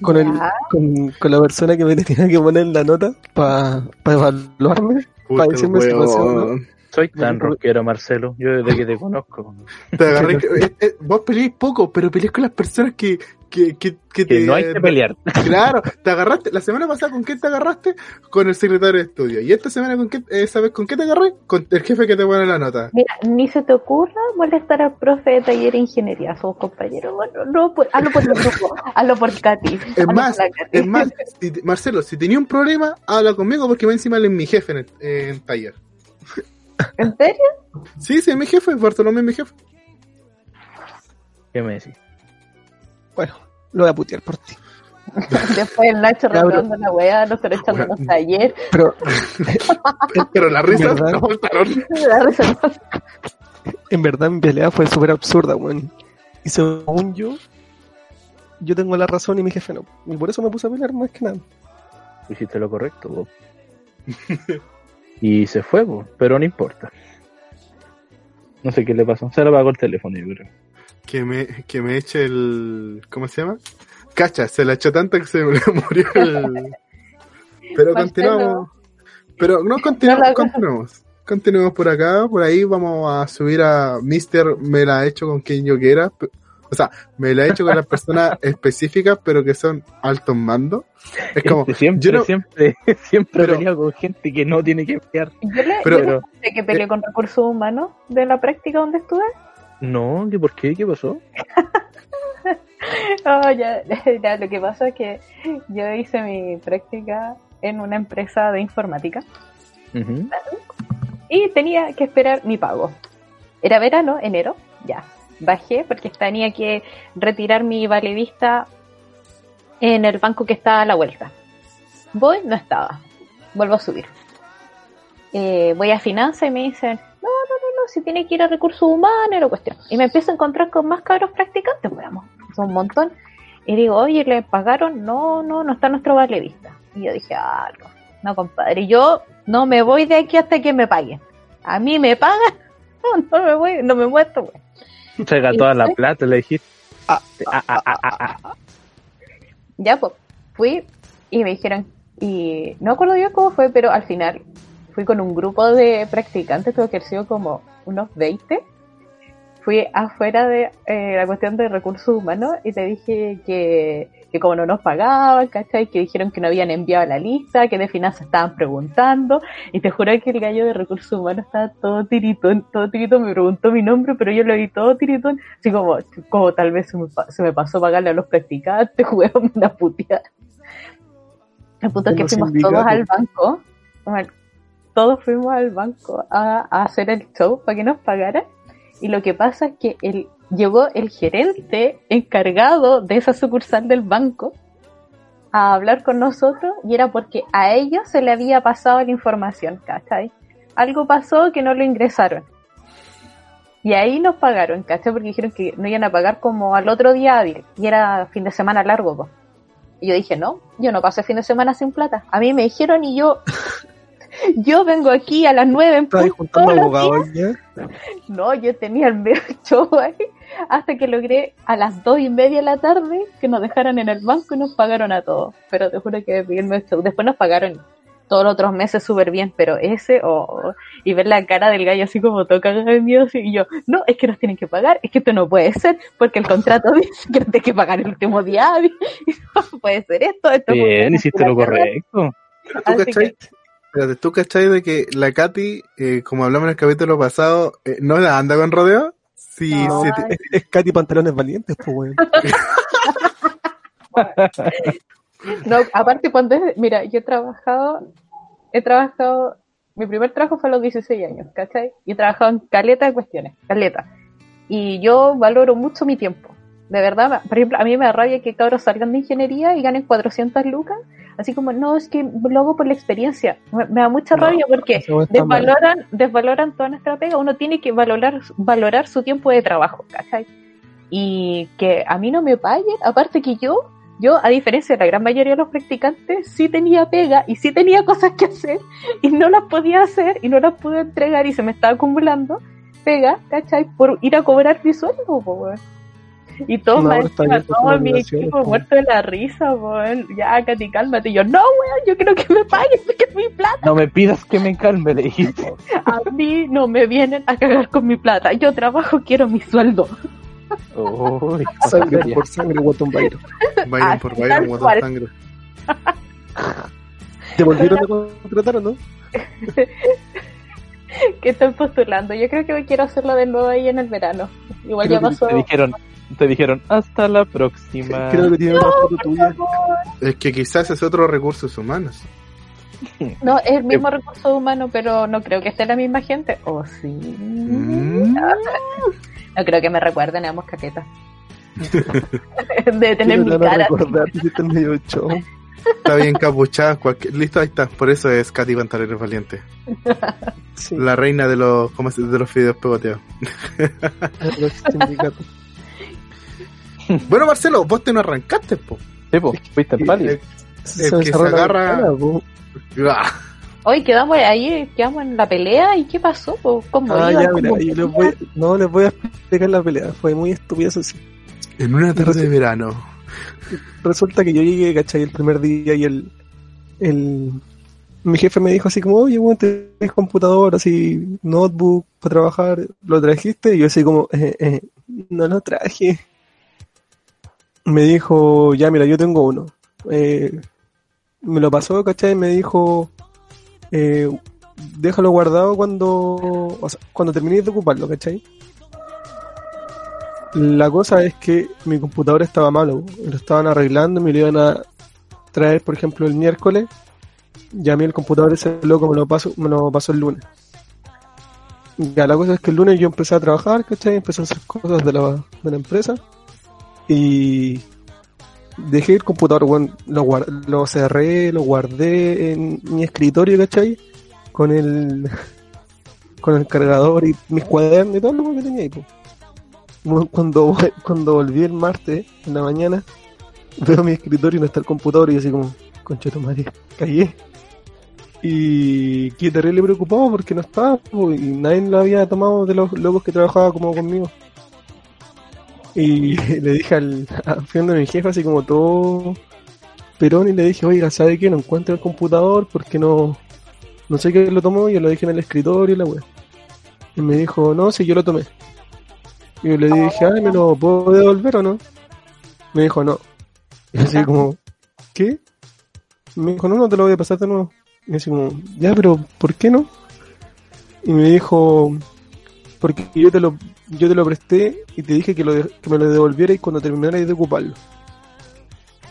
Con, el, con, con la persona que me tenía que poner la nota para evaluarme. Puta, Para decirme si pasó. Soy tan rockero, Marcelo. Yo desde que te conozco. Te agarré, que- eh, eh, vos peleáis poco, pero peleás con las personas que, que, que, que Que te... no hay que pelear. Claro, te agarraste, la semana pasada con quién te agarraste? Con el secretario de estudio. Y esta semana con qué, eh, ¿sabes con qué te agarré? Con el jefe que te pone la nota. Mira, ni se te ocurra molestar al profe de taller de ingeniería, somos compañeros. Bueno, no, pues, hazlo por el grupo, hazlo por Katy. Es más, por es más, si te- Marcelo, si tenía un problema, habla conmigo porque va encima él es mi jefe en el eh, en taller. ¿En serio? Sí, sí, es mi jefe, Bartolomé es mi jefe. ¿Qué me decís? Bueno, lo voy a putear por ti. Después el Nacho reprobando la weá, nosotros echándonos taller. Pero Pero las risas ¿Verdad? no faltaron. La risa- en verdad mi pelea fue súper absurda, weón. Y según yo, yo tengo la razón y mi jefe no. Y por eso me puse a pelear más que nada. Hiciste lo correcto, vos. y se fue. Pero no importa. No sé qué le pasó. Se le apagó el teléfono, yo creo. Que me, que me eche el. ¿Cómo se llama? Cacha, se la echó tanto que se le murió el. Pero continuamos. Pero no, continuamos, continuamos. Continuemos por acá, por ahí vamos a subir a Mister, me la he hecho con quien yo quiera. O sea, me la he hecho con las personas específicas, pero que son altos mandos. Es como, Este siempre, yo no- siempre, siempre Pero- he peleado con gente que no tiene que pelear. Yo le, Pero- yo le que peleé con recursos humanos de la práctica donde estuve. No, ¿qué por qué? ¿Qué pasó? Oh, ya, ya, lo que pasa es que yo hice mi práctica en una empresa de informática y tenía que esperar mi pago. Era verano, enero, ya. Bajé porque tenía que retirar mi validista en el banco que estaba a la vuelta. Voy, no estaba. Vuelvo a subir. Eh, voy a finanzas y me dicen, no, no, no, no, si tiene que ir a recursos humanos, la cuestión. Y me empiezo a encontrar con más cabros practicantes, veamos, son un montón. Y digo, oye, ¿le pagaron? No, no, no está nuestro vale vista. Y yo dije, ah, no, no, compadre, yo no me voy de aquí hasta que me paguen. A mí me pagan, no, no me voy, no me muestro, güey. Traiga toda la plata, le dijiste. Ah, Ah, ah, ah, ah, ah. Ya, pues, fui y me dijeron, y no acuerdo yo cómo fue, pero al final fui con un grupo de practicantes, tuve que haber sido como unos 20. Fui afuera de eh, la cuestión de recursos humanos y te dije que, que como no nos pagaban, ¿cachai? Que dijeron que no habían enviado la lista, que de finanzas estaban preguntando, y te juro que el gallo de recursos humanos estaba todo tiritón, todo tiritón, me preguntó mi nombre, pero yo lo vi todo tiritón, así como, como tal vez se me, se me pasó pagarle a los practicantes, juguemos una puteada. El punto es que fuimos sindicatos. todos al banco, todos fuimos al banco a, a hacer el show para que nos pagaran, y lo que pasa es que el, llegó el gerente encargado de esa sucursal del banco a hablar con nosotros y era porque a ellos se le había pasado la información, ¿cachai? Algo pasó que no lo ingresaron. Y ahí nos pagaron, ¿cachai? Porque dijeron que no iban a pagar como al otro día y era fin de semana largo, po. Y yo dije, no, yo no paso fin de semana sin plata. A mí me dijeron y yo, yo vengo aquí a las nueve en Estaba ahí punto juntando todos los abogados ya. no, yo tenía el medio show ahí hasta que logré a las dos y media de la tarde que nos dejaran en el banco y nos pagaron a todos. Pero te juro que el medio show. Después nos pagaron todos los otros meses súper bien, pero ese, oh, y ver la cara del gallo así como toca de miedo, así, y yo, no, es que nos tienen que pagar, es que esto no puede ser, porque el contrato dice que nos tienen que pagar el último día, y no puede ser esto, esto Bien, hiciste lo correcto. Espérate, ¿tú cachai de que la Katy, eh, como hablamos en el capítulo pasado, eh, no la anda con rodeo? Sí, No. sí, Es, es Katy Pantalones Valientes, pues, weón. No, aparte cuando es, mira, yo he trabajado, he trabajado, mi primer trabajo fue a los 16 años, ¿cachai? Y he trabajado en caleta de cuestiones, caleta. Y yo valoro mucho mi tiempo. De verdad, por ejemplo, a mí me da rabia que cabros salgan de ingeniería y ganen 400 lucas. Así como, no, es que lo hago por la experiencia. Me, me da mucha No, rabia porque mal. desvaloran, desvaloran toda nuestra pega. Uno tiene que valorar, valorar su tiempo de trabajo, ¿cachai? Y que a mí no me paguen, aparte que yo, yo, a diferencia de la gran mayoría de los practicantes, sí tenía pega y sí tenía cosas que hacer y no las podía hacer y no las pude entregar y se me estaba acumulando pega, ¿cachai? Por ir a cobrar mi sueldo, po. Y todo No, encima, bien, todo mi equipo po. muerto de la risa, weón. Ya, Katy, cálmate. Y yo, no, weón, yo quiero que me paguen porque es mi plata. No me pidas que me calme, le dijiste. A mí no me vienen a cagar con mi plata. Yo trabajo, quiero mi sueldo. Uy, Sangre por sangre, Guatón. Byron Ah, por Byron, guatón sangre. ¿Te volvieron a contratar o no? que estoy postulando. Yo creo que me quiero hacerlo de nuevo ahí en el verano. Igual ya Creo que pasó. Te dijeron, te dijeron, hasta la próxima. Creo que tiene una foto tuya. Es que quizás es otro recursos humanos. No, es el mismo recurso humano, pero no creo que esté la misma gente. ¿O sí? Mm. No creo que me recuerden a moscaqueta. de tener mi no cara. recordar, el medio show. Está bien capuchada, cualquier... listo, ahí está. Por eso es Katy Pantalones Valiente. Sí, La reina de los, ¿cómo se- de los videos pegoteados. los sindicatos. Bueno, Marcelo, vos te no arrancaste, po. Sí, po, fuiste en pálido. Se El me que se agarra- ah, Hoy quedamos ahí, quedamos en la pelea. ¿Y qué pasó? po? ¿Cómo Ah, iba? ya, ¿Cómo mira, les voy, no les voy a explicar la pelea. Fue muy estúpida, eso sí. En una tarde de verano. Resulta que yo llegué, ¿cachai? El primer día y el, el mi jefe me dijo así como, oye, bueno, tenés computador, así, notebook para trabajar, ¿lo trajiste? Y yo así como, eh, eh, no lo traje. Me dijo, ya, mira, yo tengo uno. Eh, me lo pasó, ¿cachai? Me dijo, eh, déjalo guardado cuando, o cuando termines de ocuparlo, ¿cachai? La cosa es que mi computador estaba malo, lo estaban arreglando, me lo iban a traer, por ejemplo, el miércoles, y a mí el computador ese loco me lo pasó, me lo pasó el lunes. Ya, la cosa es que el lunes yo empecé a trabajar, ¿cachai? Empecé a hacer cosas de la, de la empresa, y dejé el computador, bueno, lo, lo cerré, lo guardé en mi escritorio, ¿cachai? Con el, con el cargador y mis cuadernos y todo lo que tenía ahí, pues. Cuando, cuando volví el martes en la mañana, veo mi escritorio y no está el computador y así como, concha tu madre, callé. Y quedé terrible preocupado porque no estaba y nadie lo había tomado de los locos que trabajaba como conmigo. Y le dije al, de mi jefe así como todo perón y le dije, oiga, ¿sabe qué? No encuentro el computador porque no, no sé qué lo tomó y yo lo dije en el escritorio y la web. Y me dijo, no, si yo lo tomé. Y yo le dije, ah, ¿me lo puedo devolver o no? Me dijo, no. Y así como, ¿qué? Me dijo, no, no te lo voy a pasar de nuevo. Y así como, ya, pero ¿por qué no? Y me dijo, porque yo te lo, yo te lo presté y te dije que, lo de- que me lo devolvierais cuando terminarais de ocuparlo.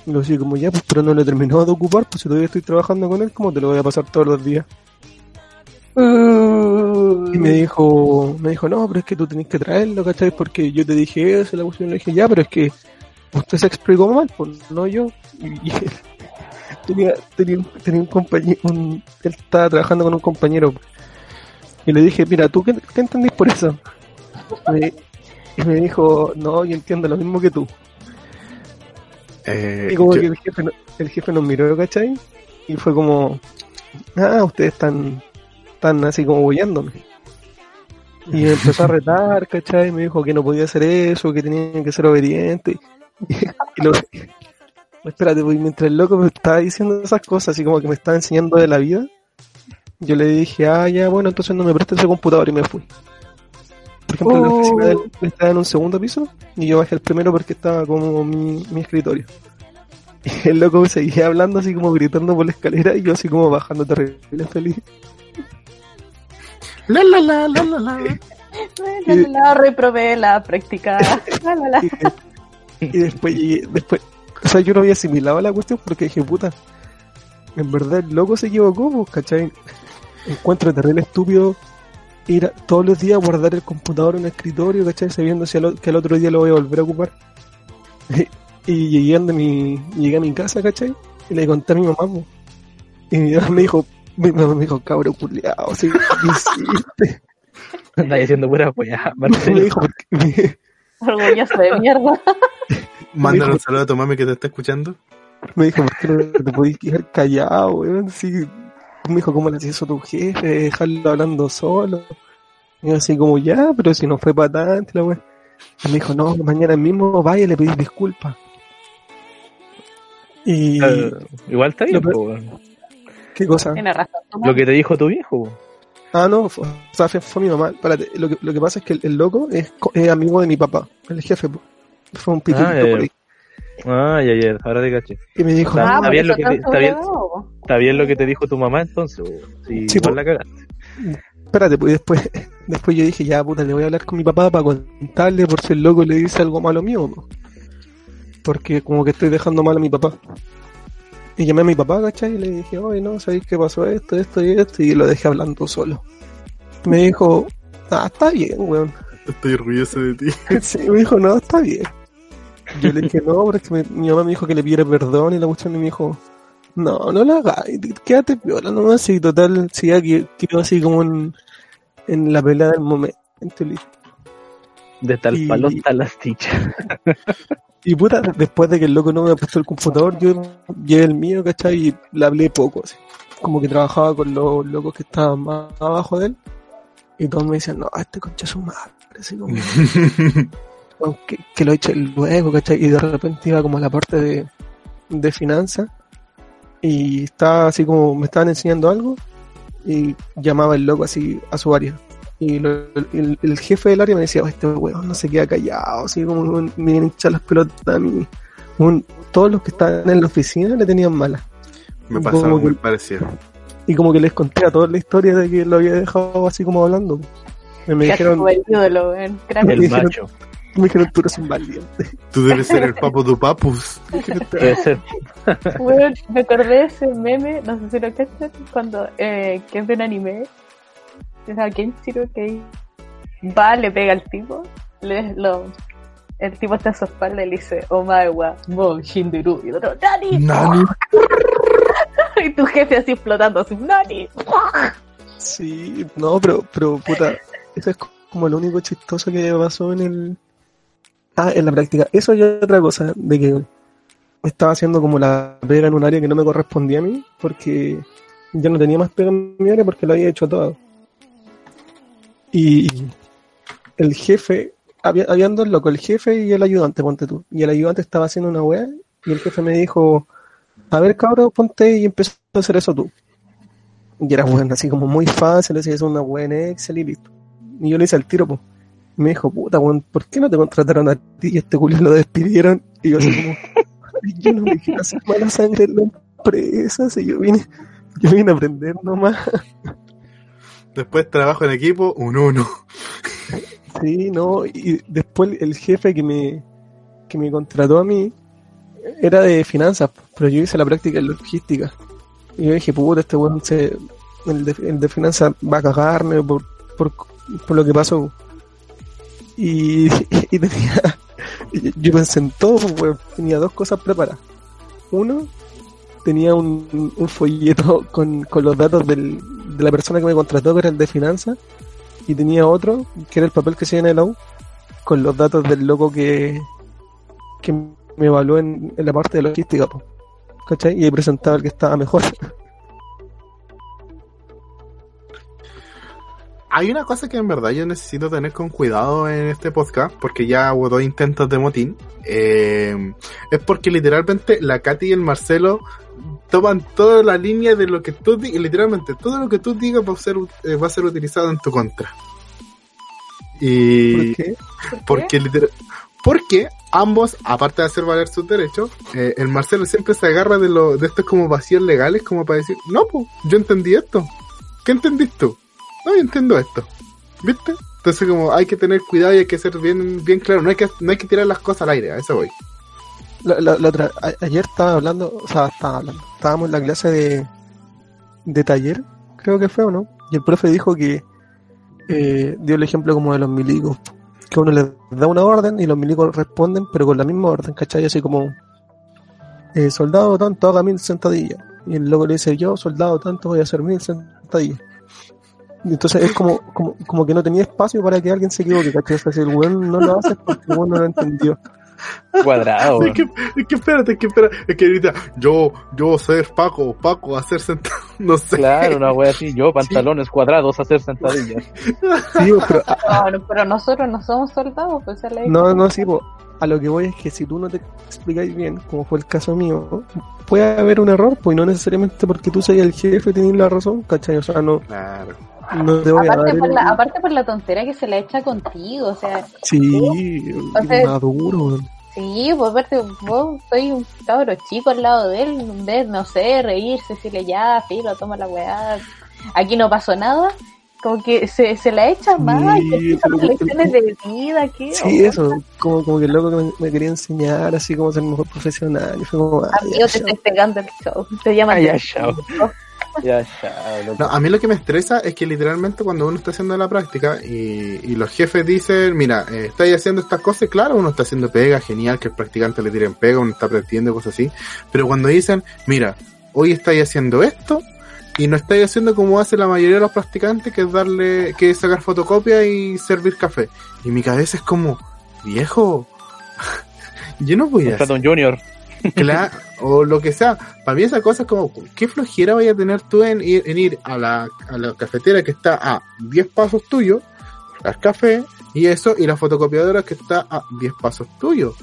Y lo así como, ya, pues, pero no lo he terminado de ocupar, pues si todavía estoy trabajando con él, ¿cómo te lo voy a pasar todos los días? Y me dijo, me dijo, no, pero es que tú tenés que traerlo, ¿cachai? Porque yo te dije eso, la cuestión le dije, ya, pero es que usted se explicó mal, pues no yo. Y, él tenía, tenía, un- tenía un compañero, un, él estaba trabajando con un compañero. Y le dije, mira, ¿tú qué, qué entendís por eso? Me- y me dijo, no, yo entiendo lo mismo que tú. Eh, Y como yo- que el jefe, no- el jefe nos miró, ¿cachai? Y fue como, ah, ustedes están, están así como boyándome. Y me empezó a retar, ¿cachai? Me dijo que no podía hacer eso, que tenía que ser obediente. Y, lo, espérate, pues, mientras el loco me estaba diciendo esas cosas, así como que me estaba enseñando de la vida, yo le dije, ah, ya, bueno, entonces no me prestes ese computador y me fui. Por ejemplo, la oficina de él estaba en un segundo piso y yo bajé al primero porque estaba como mi, mi escritorio. Y el loco me seguía hablando así como gritando por la escalera y yo así como bajando terrible feliz. La, la, la, la, la, la. La, la, la, reprobé la práctica. La, la, la. Y después llegué, después, o sea, yo no había asimilado la cuestión porque dije, puta, en verdad el loco se equivocó, pues, ¿cachai? Encuentro terrible estúpido ir a- todos los días a guardar el computador en el escritorio, ¿cachai? Sabiendo si al que al otro día lo voy a volver a ocupar. y llegué, a mi, llegué a mi casa, ¿cachai? Y le conté a mi mamá, pues. Y mi mamá me dijo, mi mamá me dijo, cabro culiao, ¿sí? ¿qué hiciste? Andáis haciendo pura weá, Me Marcelo. dijo, "¿Por qué?". Orgulloso de mierda. Mándale un saludo a tu mami que te está escuchando. Me dijo, ¿por qué no te podías quedar callado, weón? Sí. Me dijo, ¿cómo le hacías eso a tu jefe? Dejarlo hablando solo. Y yo así como, ya, pero si no fue para tanto, la weón. Y me dijo, no, mañana mismo vaya y le pedís disculpas. Y... Eh, igual está bien, weón. ¿Qué cosa? Tiene razón. Lo que te dijo tu viejo. po. Ah, no, fue, o sea, fue, fue mi mamá. Espérate, lo que, lo que pasa es que el, el loco es, amigo de mi papá, el jefe. po. Fue un pitito Ah, ahí. Ah, ya, ya, ahora te caché. Y me dijo, Ah, Ah, está por bien lo que te- está bien. Está bien lo que te dijo tu mamá entonces. Sí, Sí, igual po. la cagaste. espérate, pues después, después yo dije, ya puta, le voy a hablar con mi papá para contarle por si el loco le dice algo malo mío, po. porque como que estoy dejando mal a mi papá. Y llamé a mi papá, ¿cachai? Y le dije, oye, no, ¿sabéis qué pasó esto, esto y esto? Y lo dejé hablando solo. Me dijo, ah, está bien, weón. Estoy orgulloso de ti. Sí, me dijo, no, está bien. Yo le dije, no, pero es que me- mi mamá me dijo que le pidiera perdón y la cuestión y me dijo, no, no lo hagas, quédate piola nomás y total, sí, aquí quedó así como en, en la pelea del momento. listo. De tal Y- palo tal astilla. Y puta, después de que el loco no me prestó el computador, yo llevé el mío, ¿cachai? Y le hablé poco, así. Como que trabajaba con los locos que estaban más abajo de él. Y todos me decían, no, este concha es su madre, así como... Que, que lo eche luego, ¿cachai? Y de repente iba como a la parte de, de finanzas y estaba así como, me estaban enseñando algo y llamaba el loco así a su área. Y lo- el, el jefe del área me decía, "Oh, este weón no se queda callado, así como me vienen a echar las pelotas a mí. Un- todos los que estaban en la oficina le tenían malas. Me pasaba Como muy que- parecido. Y como que les conté a toda la historia de que lo había dejado así como hablando. Y me Casi dijeron, como el ídolo. Crack. Me El dijeron- macho. Dijeron, tú eres un valiente. Tú debes ser el papo du papus. Debe ser. Weón, me acordé de ese meme, no sé si lo cachan, cuando eh, que es de un anime, o sea, Kenshiro que va, le pega al tipo, le, lo, el tipo está a su espalda y le dice, Omae wa mo Hinduru, y el otro, ¡Nani! Nani. y tu jefe así explotando, así, ¡Nani! Sí, no, pero, pero puta, eso es como lo único chistoso que pasó en el... Ah, en la práctica. Eso y otra cosa, de que estaba haciendo como la pega en un área que no me correspondía a mí, porque ya no tenía más pega en mi área porque lo había hecho todo. Y el jefe, había, habían dos el jefe y el ayudante, ponte tú. Y el ayudante estaba haciendo una weá y el jefe me dijo, a ver cabrón, ponte y empezó a hacer eso tú. Y era bueno, así como muy fácil, decía, es una buena Excel y listo. Y yo le hice el tiro, pues. Me dijo, puta, weón, ¿por qué no te contrataron a ti y este culo lo despidieron? Y yo así como, "Ay, yo no me quiero hacer mala sangre en la empresa, si yo vine, yo vine a aprender nomás. Después trabajo en equipo, un uno. Sí, no, y después el jefe que me, que me contrató a mí era de finanzas, pero yo hice la práctica en logística. Y yo dije, puta, este weón se, el de, el de finanzas va a cagarme por, por, por lo que pasó. Y, y tenía, yo pensé en todo, pues, weón. tenía dos cosas preparadas. Uno, tenía un, un folleto con, con los datos del, de la persona que me contrató, que era el de finanzas, y tenía otro, que era el papel que se en la U, con los datos del loco que, que me evaluó en, la parte de logística, po. ¿cachai? Y presentaba el que estaba mejor. Hay una cosa que en verdad yo necesito tener con cuidado en este podcast, porque ya hubo dos intentos de motín. Eh, es porque literalmente la Katy y el Marcelo toman toda la línea de lo que tú digas, literalmente todo lo que tú digas va a ser, eh, va a ser utilizado en tu contra. Y ¿Por qué? porque literal- porque ambos, aparte de hacer valer sus derechos, eh, el Marcelo siempre se agarra de lo, de estos como vacíos legales como para decir, no, pues, yo entendí esto. ¿Qué entendiste tú? No, yo entiendo esto. ¿Viste? Entonces como hay que tener cuidado y hay que ser bien, bien claro, no hay que, no hay que tirar las cosas al aire, a eso voy. La, la- otra, ayer estaba hablando, o sea, estaba estábamos en la clase de, de taller, creo que fue o no, y el profe dijo que eh, dio el ejemplo como de los milicos, que uno les da una orden y los milicos responden, pero con la misma orden, ¿cachai? Así como, eh, soldado tanto, haga mil sentadillas, y el loco le dice, yo, soldado tanto, voy a hacer mil sentadillas. Entonces es como, como, como que no tenía espacio para que alguien se equivoque, ¿cachai? O sea, si el weón no lo hace porque el weón no lo entendió. Cuadrado. Es que, es que espérate, es que espérate, es que ahorita yo, yo ser Paco, Paco, hacer sentado, no sé. Claro, una wea así. Yo, pantalones cuadrados, hacer sentadillas. Sí, pero a- No, pero nosotros no somos soldados, pues esa es la No, no, sí, po. a lo que voy es que si tú no te explicáis bien, como fue el caso mío, puede haber un error, pues y no necesariamente porque tú seas el jefe tienes la razón, ¿cachai? O sea, no, Claro. No te voy a Aparte dar por, el- la, aparte por la tontera que se la echa contigo, o sea, Sí, O sea- maduro, sí, pues aparte vos soy un cabro chico al lado de él, en vez, no sé, reírse, decirle ya, filo, toma la weá, aquí no pasó nada, como que se, se la echa mal, Sí, con lecciones de vida, ¿qué? Sí, eso, como, como que el loco que me, me quería enseñar así como ser mejor profesional, y fue como, ay, Amigo, te estoy pegando el show, te llaman Ah, ya, de- Ya, loco. No, a mí lo que me estresa es que literalmente cuando uno está haciendo la práctica y, y los jefes dicen, mira, eh, estáis haciendo estas cosas, claro, uno está haciendo pega, genial que el practicante le tiren pega, uno está aprendiendo cosas así, pero cuando dicen, mira, hoy estáis haciendo esto y no estáis haciendo como hace la mayoría de los practicantes, que es darle, que es sacar fotocopia y servir café. Y mi cabeza es como, viejo, yo no voy a Contrata un junior. Claro, o lo que sea. Para mí esa cosa es como, ¿qué flojera vaya a tener tú en ir, a, la, a la cafetera que está a 10 pasos tuyos, al café y eso, y la fotocopiadora que está a 10 pasos tuyos?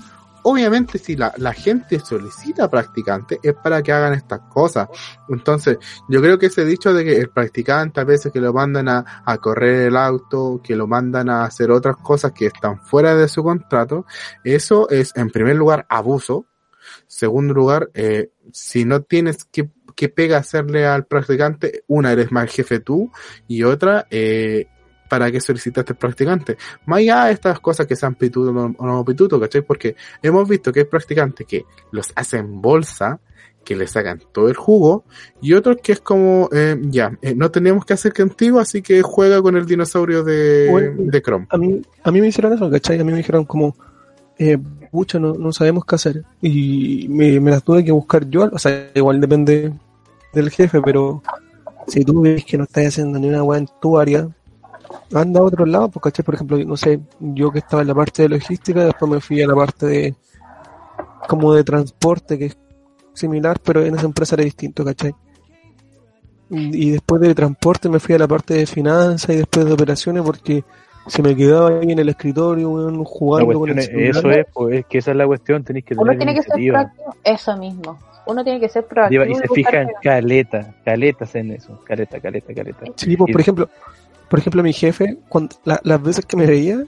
Obviamente, si la, la gente solicita practicantes, es para que hagan estas cosas. Entonces, yo creo que ese dicho de que el practicante a veces que lo mandan a, a correr el auto, que lo mandan a hacer otras cosas que están fuera de su contrato, eso es, en primer lugar, abuso. Segundo lugar, eh, si no tienes que, que pega hacerle al practicante, una, eres más jefe tú, y otra, eh, ¿para qué solicitaste el practicante? Más allá de estas cosas que sean pituto o no pituto, ¿cachai? Porque hemos visto que hay practicantes que los hacen bolsa, que le sacan todo el jugo, y otros que es como, eh, ya, eh, no tenemos que hacer contigo, así que juega con el dinosaurio de, Bueno. de Chrome. a mí, a mí me hicieron eso, ¿cachai? A mí me dijeron como, eh, pucha, no, no sabemos qué hacer. Y me, las tuve que buscar yo, o sea, igual depende del jefe, pero si tú ves que no estás haciendo ni una weá en tu área, anda a otro lado, ¿cachai? Por ejemplo, no sé, yo que estaba en la parte de logística, después me fui a la parte de, como de transporte, que es similar, pero en esa empresa era distinto, ¿cachai? Y y después de transporte me fui a la parte de finanzas y después de operaciones porque se me quedaba ahí en el escritorio, weón, jugando con el es- celular. eso es, pues, es que esa es la cuestión, tenéis que Uno tener tiene que ser proactivo. Eso mismo. Uno tiene que ser proactivo. Y se fija en caleta, caletas en eso, caleta, caleta, caleta. Sí, pues por ejemplo, por ejemplo mi jefe, cuando, la- las veces que me veía,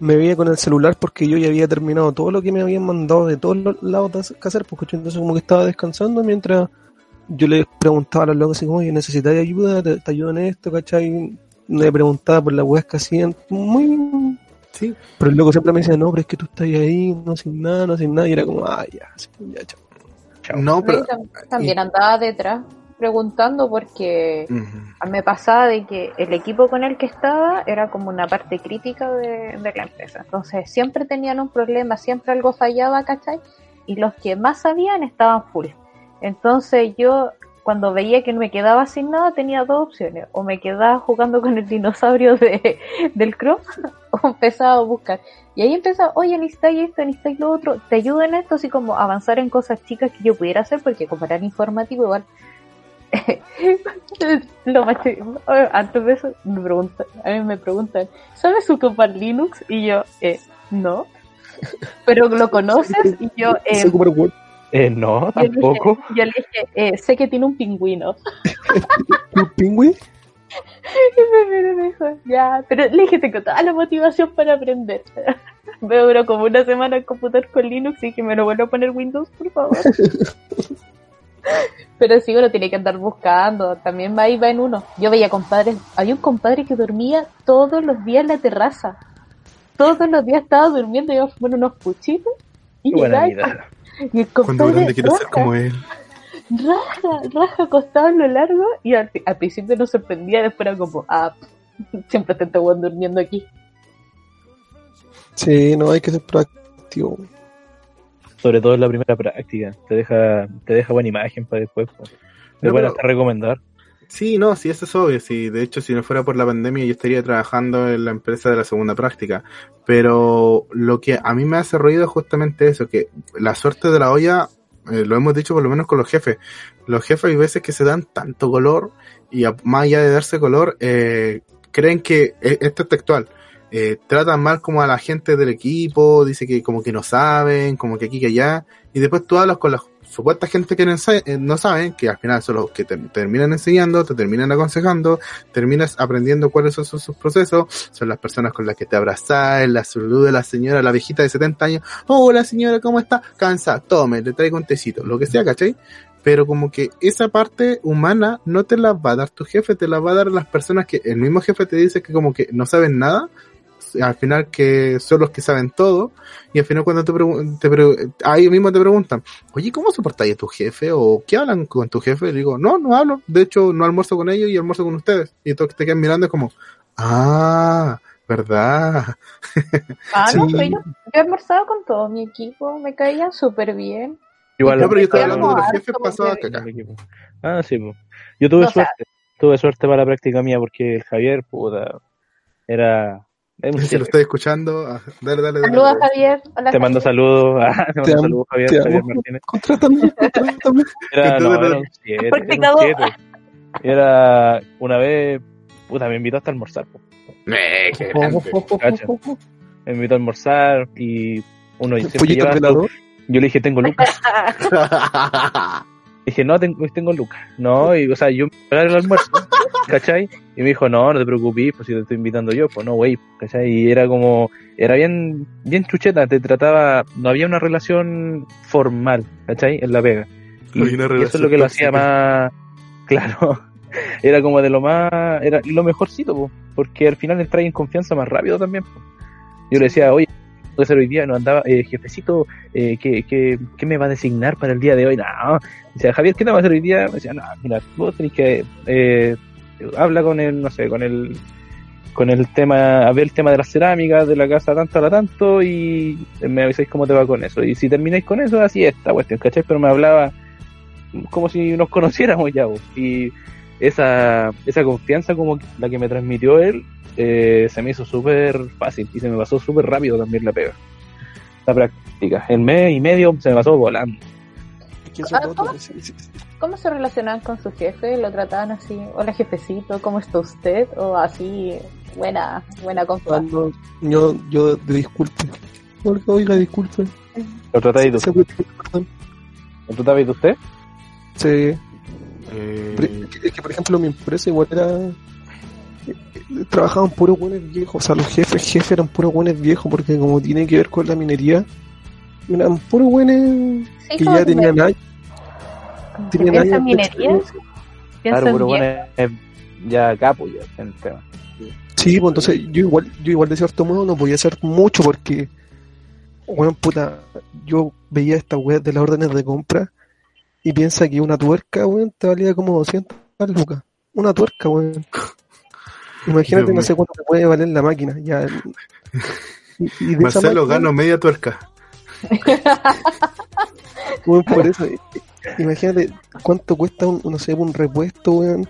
me veía con el celular porque yo ya había terminado todo lo que me habían mandado de todos los lados de que hacer, porque entonces como que estaba descansando mientras yo le preguntaba a los locos así como, oye, ¿necesitáis ayuda? ¿Te, te ayudo en esto? ¿Cachai? Le preguntaba por la weas que hacían, muy... Sí, Pero el loco siempre me decía, no, pero es que tú estás ahí, no sin nada, no sin nada, y era como, ah, ya, ya, chao. Chao. no, pero... También andaba detrás preguntando porque me pasaba de que el equipo con el que estaba era como una parte crítica de, de la empresa. Entonces siempre tenían un problema, siempre algo fallaba, ¿cachai? Y los que más sabían estaban full. Entonces yo cuando veía que no me quedaba sin nada tenía dos opciones. O me quedaba jugando con el dinosaurio de, del Chrome o empezaba a buscar. Y ahí empezaba, oye, necesitáis esto, necesitáis lo otro, te ayudo en esto, así como avanzar en cosas chicas que yo pudiera hacer, porque como era informativo igual lo más antes de eso me preguntan, a mí me preguntan, ¿sabes ocupar Linux? Y yo, eh, no. Pero lo conoces y yo, eh. Eh, no, yo le tampoco. dije, yo le dije, eh, sé que tiene un pingüino. ¿Un pingüi? Y me miró y me dijo, ya, pero le dije, tengo toda la motivación para aprender. Me duró como una semana el computador con Linux y dije, me lo vuelvo a poner Windows, por favor. Pero sí, uno tiene que andar buscando, también va ahí, va en uno. Yo veía compadres, había un compadre que dormía todos los días en la terraza. Todos los días estaba durmiendo, iba a fumar unos puchitos y llegaba. Y el Cuando grande quiero ser raja, como él. raja, raja acostado en lo largo y al, al principio nos sorprendía, después era como, ah, siempre te estoy durmiendo aquí. Sí, no, hay que ser proactivo. Sobre todo en la primera práctica. Te deja, te deja buena imagen para después. pues. Te No, pueden pero- hasta recomendar. Sí, no, sí, eso es obvio. Sí, de hecho, si no fuera por la pandemia, yo estaría trabajando en la empresa de la segunda práctica. Pero lo que a mí me hace ruido es justamente eso, que la suerte de la olla, eh, lo hemos dicho por lo menos con los jefes. Los jefes hay veces que se dan tanto color y más allá de darse color, eh, creen que, eh, esto es textual, eh, tratan mal como a la gente del equipo, dice que como que no saben, como que aquí que allá, y después tú hablas con la supuesta gente que no, sa- eh, saben, que al final son los que te terminan enseñando, te terminan aconsejando, terminas aprendiendo cuáles son sus, sus procesos, son las personas con las que te abrazas, la salud de la señora, la viejita de 70 años, hola señora, ¿cómo está? Cansa, tome, le traigo un tecito, lo que sea, ¿cachai? Pero como que esa parte humana no te la va a dar tu jefe, te la va a dar las personas que el mismo jefe te dice que como que no saben nada, al final que son los que saben todo, y al final cuando te, te pre- ahí mismo te preguntan, oye, ¿cómo soportáis a tu jefe? ¿O qué hablan con tu jefe? Le digo, no, no hablo, de hecho no almuerzo con ellos y almuerzo con ustedes. Y todos te quedan mirando es como, ah, ¿verdad? Ah, no, pero yo, yo he almorzado con todo mi equipo, me caían súper bien. Igual No, pero yo Quedamos hablando de los jefes pasados equipo. Ah, sí, pues. Yo tuve O sea- suerte. Tuve suerte para la práctica mía porque el Javier, puta, era... Si lo estoy escuchando, ah, dale, dale, dale. Saludos, dale. Javier. Hola, Te mando Javier. saludos. Ah, te Te mando saludos, Javier. Martínez. Contrátame, contrátame. Era, no, Entonces, era un siete, era un siete. Era una vez, puta, me invitó hasta a almorzar. po. Eh. Me invitó a almorzar y uno velador. Yo le dije, tengo lucas. Dije, no, tengo, tengo lucas. No, y, o sea, yo me pagar el almuerzo, ¿cachai? Y me dijo, no, no te preocupes, pues si te estoy invitando yo, pues no, güey, ¿cachai? Y era como, era bien, bien chucheta, te trataba, no había una relación formal, ¿cachai? En la pega. Y, eso es lo que lo hacía más, claro, era como de lo más, era lo mejorcito, po, porque al final entra en confianza más rápido también. po. Yo le decía, oye, puede ser hoy día, no andaba, eh, jefecito, eh, ¿qué, qué, qué me va a designar para el día de hoy? No, decía, Javier, ¿qué te va a hacer hoy día? Me decía, no, mira, vos tenés que, eh, habla con el, no sé, con el, con el tema, a ver el tema de las cerámicas de la casa tanto a la tanto y me avisáis cómo te va con eso. Y si termináis con eso, así esta cuestión, ¿cachai? Pero me hablaba como si nos conociéramos ya, vos. y esa, esa confianza como la que me transmitió él, eh, se me hizo súper fácil y se me pasó súper rápido también la pega. la práctica. El mes y medio se me pasó volando. Ah, ¿cómo? sí, sí, sí. ¿Cómo se relacionaban con su jefe? ¿Lo trataban así? Hola jefecito, ¿cómo está usted? O así, buena, buena compa. Cuando yo, yo de disculpe. Oiga, oiga, disculpe. ¿Lo tratáis de usted? ¿Lo tratáis de usted? Sí. Eh, es que- por ejemplo, mi empresa igual era. eh, eh, Trabajaban puros buenos viejos, o sea, los jefes, jefes eran puros buenos viejos, porque como tiene que ver con la minería, eran puros buenos Sí, que ya tenían años. que Tenían años de minería, Claro, en pero bien. bueno, es ya capo ya en el tema. Sí, pues entonces yo igual, yo igual de cierto modo no podía hacer mucho porque, bueno, puta, yo veía estas weas de las órdenes de compra y piensa que una tuerca, weón, te valía como 200 lucas. Una tuerca, weón. Imagínate, Dios no sé cuánto te puede valer la máquina. Ya. Y, y de esa Marcelo máquina, gano media tuerca. weón, por eso, eh, imagínate cuánto cuesta un, no sé, un repuesto, weón.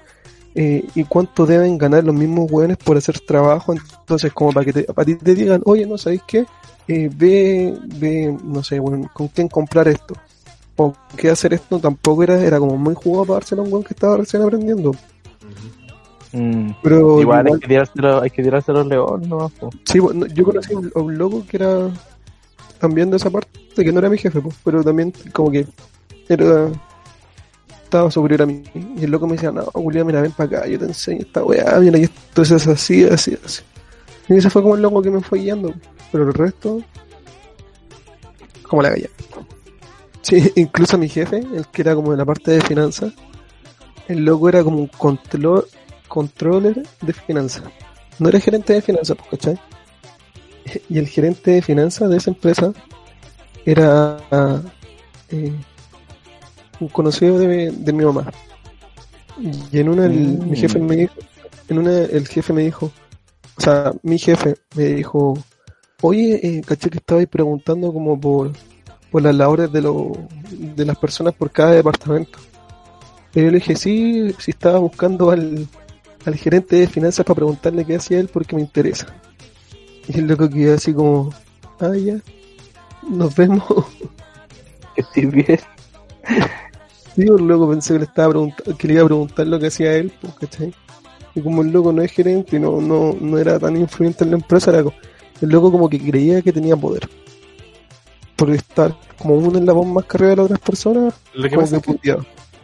eh, y cuánto deben ganar los mismos weones por hacer trabajo. Entonces, como para que te, para ti te digan, oye, no sabéis qué, Eh, ve, ve, no sé, weón, con quién comprar esto. O qué hacer esto tampoco era, era como muy jugado para dárselo a un weón que estaba recién aprendiendo. Mm, Pero igual, igual- hay que tirárselo, hay que tirárselo a leones, ¿no? Sí, bueno, yo conocí a un, a un loco que era también de esa parte, que no era mi jefe, pues, pero también como que era estaba superior a mí. Y el loco me decía, no, Julián, mira, ven para acá, yo te enseño esta weá, mira, y esto es así, así, así. Y ese fue como el loco que me fue guiando, pero el resto, como la galla. Sí, incluso mi jefe, el que era como de la parte de finanzas, el loco era como un control, controller de finanzas. No era gerente de finanzas, pues, ¿cachai? Y el gerente de finanzas de esa empresa era eh, un conocido de mi, de mi mamá. Y en una, el, Mm. mi jefe me dijo, en una, el jefe me dijo, o sea, mi jefe me dijo, oye, eh, caché que estabais preguntando como por, por las labores de, lo, de las personas por cada departamento. Y yo le dije, sí, si estaba buscando al, al gerente de finanzas para preguntarle qué hacía él porque me interesa. Y el loco quedó así como, ah, ya, nos vemos. Que estoy bien. Sí, el loco pensé que le estaba preguntando, que le iba a preguntar lo que hacía él, pues, ¿cachai? Y como el loco no es gerente y no, no, no era tan influyente en la empresa, era el loco como que creía que tenía poder. Por estar como la voz más que arriba de las otras personas, Lo que, como pasa es que,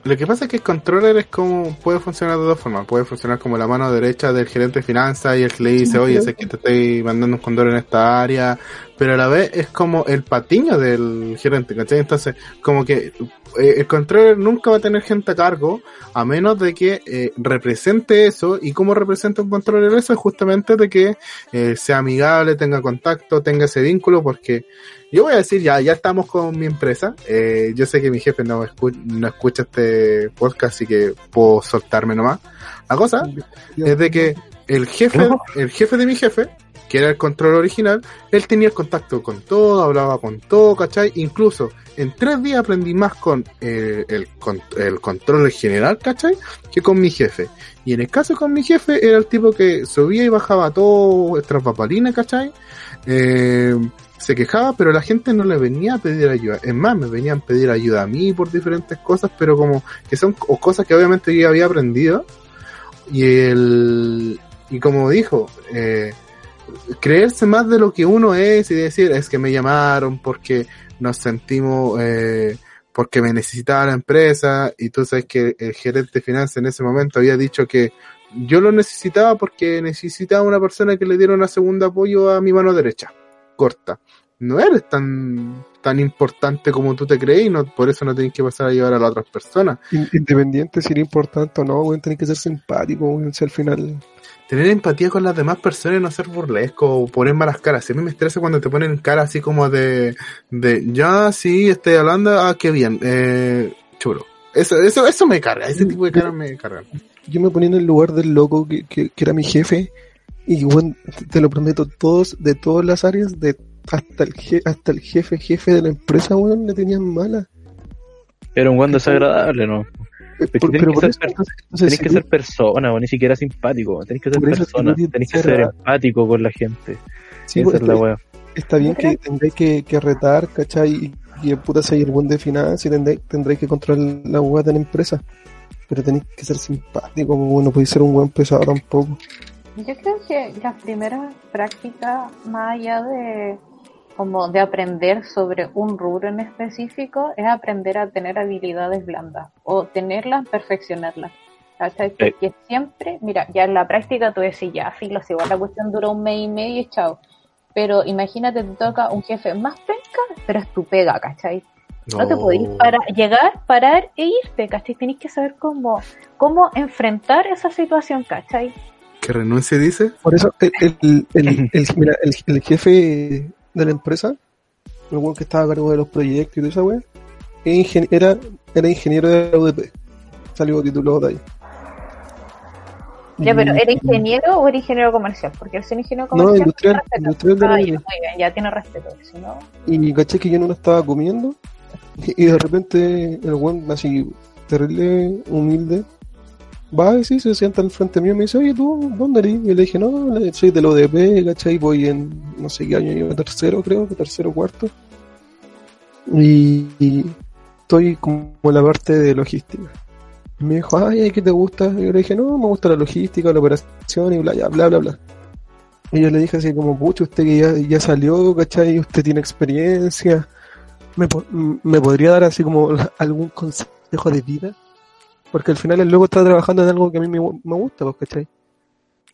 lo que pasa es que el controller es como puede funcionar de dos formas. Puede funcionar como la mano derecha del gerente de finanzas y el que le dice, oye, sé que te estoy mandando un condor en esta área, pero a la vez es como el patiño del gerente, ¿cachai? Entonces, como que eh, el controller nunca va a tener gente a cargo a menos de que eh, represente eso y cómo representa un controller eso es justamente de que eh, sea amigable, tenga contacto, tenga ese vínculo porque yo voy a decir ya, ya estamos con mi empresa, eh, yo sé que mi jefe no, escu- no escucha este podcast así que puedo soltarme nomás. La cosa es de que el jefe, el jefe de mi jefe, que era el control original, él tenía el contacto con todo, hablaba con todo, ¿cachai? Incluso en tres días aprendí más con eh, el, con el control general, ¿cachai? Que con mi jefe. Y en el caso con mi jefe, era el tipo que subía y bajaba todo tras papalina, ¿cachai? Eh, se quejaba, pero la gente no le venía a pedir ayuda. Es más, me venían a pedir ayuda a mí por diferentes cosas, pero como que son o cosas que obviamente yo había aprendido. Y el y como dijo, eh, creerse más de lo que uno es y decir, es que me llamaron porque nos sentimos, eh, porque me necesitaba la empresa y tú sabes que el gerente de finanzas en ese momento había dicho que yo lo necesitaba porque necesitaba una persona que le diera una segunda apoyo a mi mano derecha, corta. No eres tan tan importante como tú te crees y no, por eso no tienes que pasar a llevar a las otras personas. In- Independiente si era importante o no, tenés que ser simpático, si al final. Tener empatía con las demás personas y no ser burlesco o poner malas caras. A mí me estresa cuando te ponen cara así como de, de ya, sí, estoy hablando, ah, qué bien, eh, chulo. Eso, eso, eso me carga, ese tipo de caras me cargan. Yo me ponía en el lugar del loco que, que, que era mi jefe, y weón, te, te lo prometo, todos, de todas las áreas, de hasta el je- hasta el jefe, jefe de la empresa, weón, le tenían mala. Era un buen desagradable, ¿no? Eh, tenés pero que por ser eso, per- entonces, entonces, Tenés si que ser persona, o ni siquiera simpático. Tenés que ser si persona. tú tienes Tenés que ser a- empático con la gente. sí, Esa pues, es la wea. está bien que tendréis que, que retar, ¿cachai? Y, y el puta ser el buen de finanzas y tendréis, tendréis que controlar la hueá de la empresa. Pero tenéis que ser simpático, pues, no podéis ser un buen pesado tampoco. Yo creo que las primeras prácticas, más allá de como de aprender sobre un rubro en específico, es aprender a tener habilidades blandas o tenerlas, perfeccionarlas. ¿Cachai? Porque siempre, mira, ya en la práctica tú decís, ya, filo, si igual la cuestión duró un mes y medio y chao. Pero imagínate, te toca un jefe más penca, pero es tu pega, ¿cachai? No, te podéis parar, llegar, parar e irte, ¿cachai? Tenéis que saber cómo, cómo enfrentar esa situación, ¿cachai? Que renuncie, dice. Por eso, el, el, el, el- mira, el- el jefe de la empresa, el weón que estaba a cargo de los proyectos y toda esa weá, era, era, ingeniero de la UDP. Salió titulado de ahí. Ya, pero ¿era ingeniero o era ingeniero comercial? Porque el ser ingeniero No, comercial industrial, tiene respeto. industrial de la Ah, ya, muy bien, ya tiene respeto. Si no, Y caché que yo no lo estaba comiendo. Y de repente el weón así, terrible, humilde, va y sí, se sienta al frente mío y me dice, oye, ¿tú dónde eres? Y le dije, no, soy del ODP, ¿cachai? Voy en no sé qué año, iba tercero creo, tercero cuarto. Y, estoy como en la parte de logística. Me dijo, ay, ¿qué te gusta? Y yo le dije, no, me gusta la logística, la operación y bla, bla, bla, bla. Y yo le dije así como, pucho, usted que ya, ya salió, ¿cachai? Usted tiene experiencia. ¿Me, ¿Me podría dar así como algún consejo de vida? Porque al final el loco está trabajando en algo que a mí me, me gusta, pues, ¿cachai?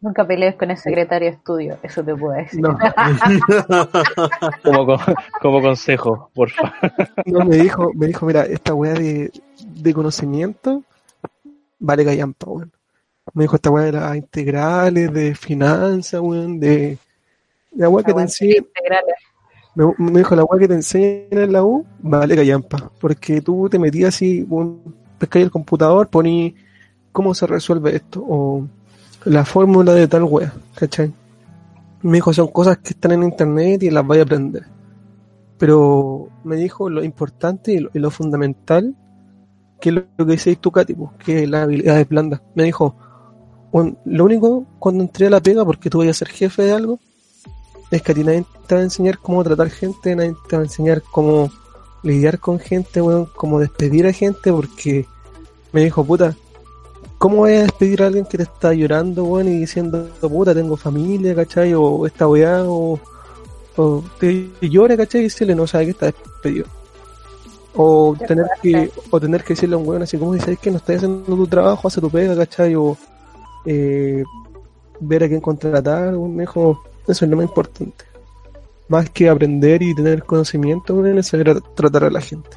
nunca pelees con el secretario de estudio, eso te puedo decir. No, Como, co- como consejo, porfa. no, me dijo, me dijo, mira, esta weá de, de conocimiento vale callampa, weón. Me dijo esta weá de las integrales, de finanzas, weón, de la weá que te integrales. me, me dijo la weá que te enseñan en la U, vale callampa, porque tú te metías así, un, pescáis el computador, poní cómo se resuelve esto, o la fórmula de tal weá, ¿cachai? Me dijo, son cosas que están en internet y las vais a aprender. Pero me dijo lo importante y lo, fundamental, que es lo, que dices tú, Katy, pues, que es la habilidad de blanda. Me dijo, "Weón, lo único cuando entré a la pega, porque tú vayas a ser jefe de algo, es que a ti nadie te va a enseñar cómo tratar gente, nadie te va a enseñar cómo lidiar con gente, weón, cómo despedir a gente, porque me dijo, puta, ¿cómo voy a despedir a alguien que te está llorando, weón, y diciendo, puta, tengo familia, ¿cachai? O esta weá, o, o te llora, ¿cachai? Y decirle, no sabe que está despedido. O Qué tener que, o tener que decirle a un weón así como, ¿sabes que no estás haciendo tu trabajo, hace tu pega, ¿cachai? O eh, ver a quién contratar, weón, me dijo, eso es lo más importante. Más que aprender y tener conocimiento, weón, es saber tratar a la gente.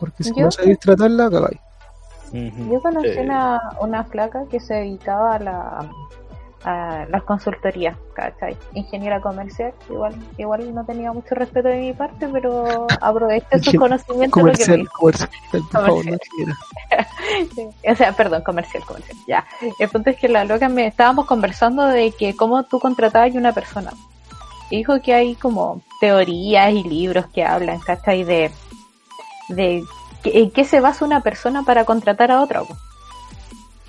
Porque si Yo- no sabéis tratarla, cagáis. Yo conocí Eh, una, una flaca que se dedicaba a la a las consultorías, ¿cachai? Ingeniera comercial, igual, igual no tenía mucho respeto de mi parte, pero aproveché sus conocimientos lo que me Comercial, dijo. comercial, por favor, no. O sea, perdón, comercial, comercial, ya. El punto es que la loca me estábamos conversando de que cómo tú contratabas a una persona. Dijo que hay como teorías y libros que hablan, ¿cachai? De, de en qué se basa una persona para contratar a otra.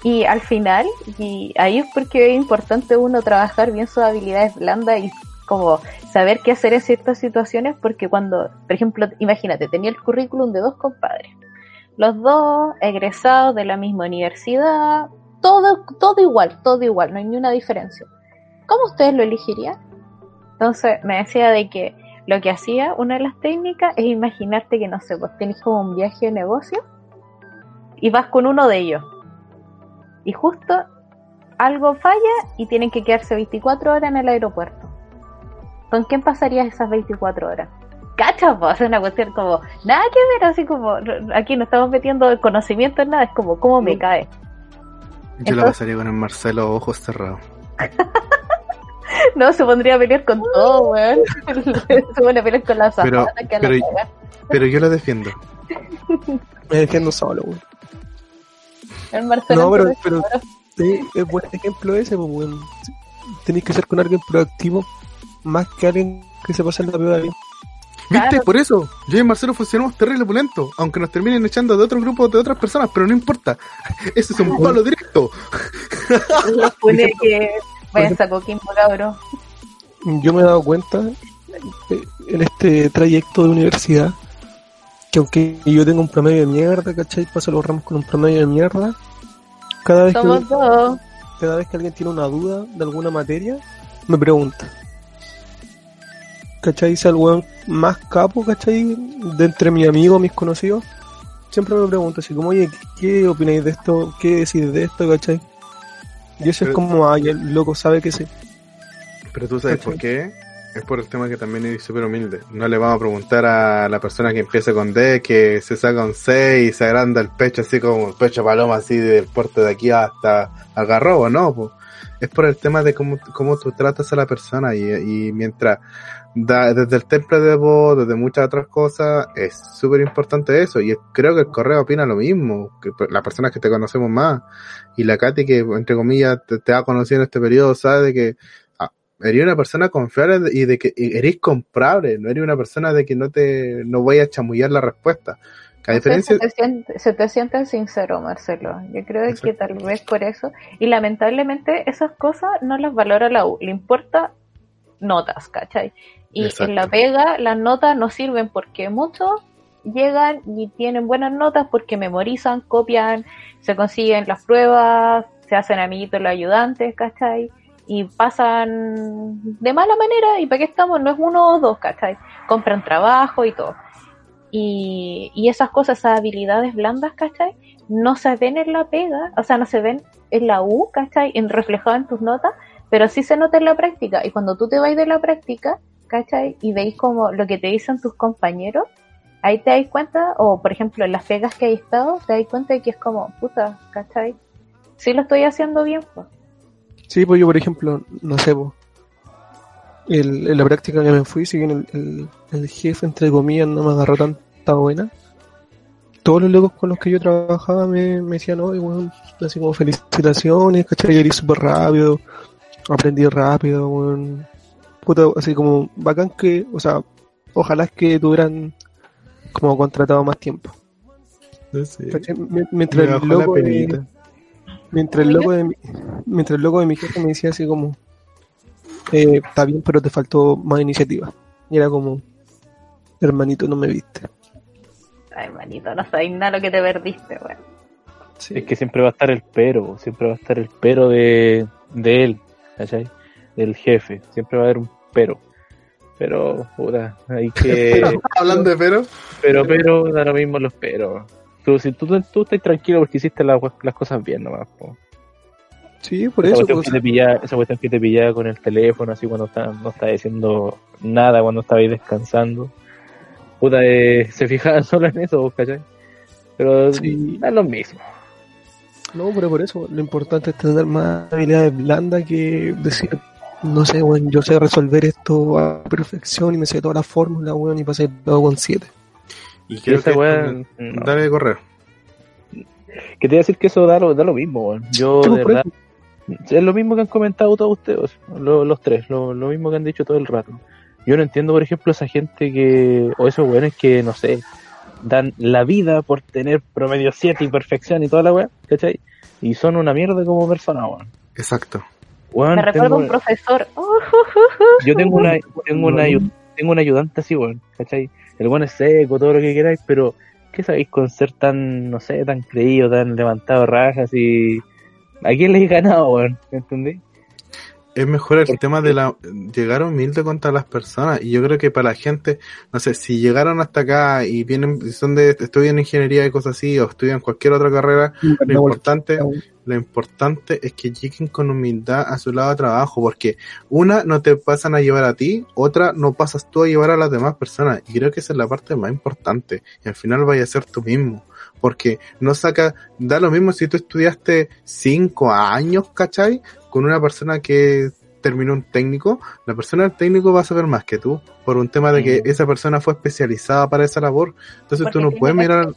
Y al final, y ahí es porque es importante uno trabajar bien sus habilidades blandas y como saber qué hacer en ciertas situaciones, porque cuando, por ejemplo, imagínate, tenía el currículum de dos compadres los dos egresados de la misma universidad, todo, todo igual, todo igual, no hay ni una diferencia. ¿Cómo ustedes lo elegirían? Entonces me decía de que lo que hacía, una de las técnicas, es imaginarte que, no sé, pues tienes como un viaje de negocio y vas con uno de ellos. Y justo algo falla y tienen que quedarse 24 horas en el aeropuerto. ¿Con quién pasarías esas 24 horas? ¿Cachas? Pues es una cuestión como, nada que ver, así como, aquí no estamos metiendo el conocimiento en nada, es como, ¿cómo me cae? Yo la Entonces- pasaría con el Marcelo ojos cerrados. No, se pondría a pelear con todo, weón. se pone a pelear con la Pero- que a pero- la caga. Pero yo lo defiendo. Me defiendo solo, weón. El Marcelo No, pero, sí, es buen ejemplo ese, pues, weón. Tenéis que ser con alguien proactivo más que alguien que se pasa en la pega bien. ¿Viste? Claro. Por eso, yo y Marcelo funcionamos terrible pulento, aunque nos terminen echando de otro grupo de otras personas, pero no importa. Ese es un palo directo. los pone que vayan a Coquimbo, cabrón. Yo me he dado cuenta eh, en este trayecto de universidad, que aunque yo tengo un promedio de mierda, ¿cachai? Paso los ramos con un promedio de mierda. Cada vez, que, cada vez que alguien tiene una duda de alguna materia, me pregunta. ¿Cachai? Si el weón más capo, ¿cachai? De entre mis amigos, mis conocidos, siempre me pregunta así como, oye, ¿qué opináis de esto? ¿Qué decís de esto, ¿cachai? Y eso es como, ay, el loco sabe que sí. Pero tú sabes por qué. Es por el tema que también es súper humilde. No le vamos a preguntar a la persona que empieza con D, que se saca un 6 y se agranda el pecho así como el pecho paloma, así del puerto de aquí hasta Algarrobo, ¿no? Es por el tema de cómo, cómo tú tratas a la persona y, y mientras da, desde el temple de voz, desde muchas otras cosas, es súper importante eso. Y creo que el correo opina lo mismo, que las personas que te conocemos más. Y la Katy que, entre comillas, te, te ha conocido en este periodo, sabe de que ah, eres una persona confiable y de que eres comprable, no eres una persona de que no te no voy a chamullar la respuesta. Que a No sé, diferencia, se, te siente, se te siente sincero, Marcelo. Yo creo que tal vez por eso. Y lamentablemente esas cosas no las valora la U. Le importa notas, ¿cachai? Y Exacto. en la pega las notas no sirven porque muchos llegan y tienen buenas notas porque memorizan, copian, se consiguen las pruebas, se hacen amiguitos los ayudantes, ¿cachai? Y pasan de mala manera y para qué estamos, no es uno o dos, ¿cachai? Compran trabajo y todo. Y, y esas cosas, esas habilidades blandas, ¿cachai? No se ven en la pega, o sea, no se ven en la U, ¿cachai? En reflejado en tus notas, pero sí se nota en la práctica. Y cuando tú te vas de la práctica, ¿cachai? Y veis como lo que te dicen tus compañeros, ahí te das cuenta, o por ejemplo en las pegas que hay estado, te das cuenta de que es como, puta, ¿cachai? Sí lo estoy haciendo bien, pues. Sí, pues yo, por ejemplo, no sé, pues, el, en la práctica que me fui, si bien el, el, jefe, entre comillas, no me agarró tanta buena, todos los locos con los que yo trabajaba me, me decían, no, weón, así como felicitaciones, ¿cachai? Yo súper rápido, aprendí rápido, weón. Puta, así como bacán que, o sea, ojalá es que tuvieran como contratado más tiempo. Mientras el loco de-. Mientras el loco de mi, mientras el loco de mi jefe me decía así como eh, está bien pero te faltó más iniciativa. Y era como hermanito no me viste. Ay, manito, no sabéis nada lo que te perdiste, weón. Sí. Es que siempre va a estar el pero, siempre va a estar el pero de, de él, ¿cachai? Del jefe, siempre va a haber un pero. Pero, puta, hay que... Hablando de pero, pero, pero, da lo mismo los pero. Tú, si tú, tú estás tranquilo porque hiciste la- las cosas bien nomás, po. Sí, por esa, eso. cuestión pues, que te pillaba, esa cuestión que te pillaba con el teléfono, así cuando está, no estabas diciendo nada, cuando estabais descansando. Puta, eh, se fijaban solo en eso, ¿cachai? Pero Sí. da lo mismo. no, pero por eso lo importante es tener más habilidades blandas que decir, no sé, weón, yo sé resolver esto a perfección y me sé todas las fórmulas, weón, y pasé todo con 7. y Y creo que weá, no. dale de correr. Que te voy a decir que eso da lo, da lo mismo, weón. Yo, de verdad, es lo mismo que han comentado todos ustedes, lo- los tres, lo, lo mismo que han dicho todo el rato. Yo no entiendo, por ejemplo, esa gente que, o esos weones que, no sé, dan la vida por tener promedio 7 y perfección y toda la weá, ¿cachai? Y son una mierda como persona, weón. Exacto. Weón, Me recuerda un profesor. Uh, yo tengo una, tengo una, tengo ayudante así, weón, ¿cachai? El weón es seco, todo lo que queráis, pero ¿qué sabéis con ser tan, no sé, tan creído, tan levantado rajas y... ¿A quién le he ganado, weón? ¿Entendí? Es mejor el Porque- tema de la llegar humilde contra las personas. Y yo creo que para la gente, no sé, si llegaron hasta acá y vienen, son de, estudian ingeniería y cosas así o estudian cualquier otra carrera, lo importante, lo importante es que lleguen con humildad a su lado de trabajo, porque una no te pasan a llevar a ti, otra no pasas tú a llevar a las demás personas, y creo que esa es la parte más importante, y al final vaya a ser tú mismo, porque no saca, da lo mismo si tú estudiaste cinco años, ¿cachai? Con una persona que terminó un técnico, la persona del técnico va a saber más que tú, por un tema de que esa persona fue especializada para esa labor, entonces porque tú no puedes mirar.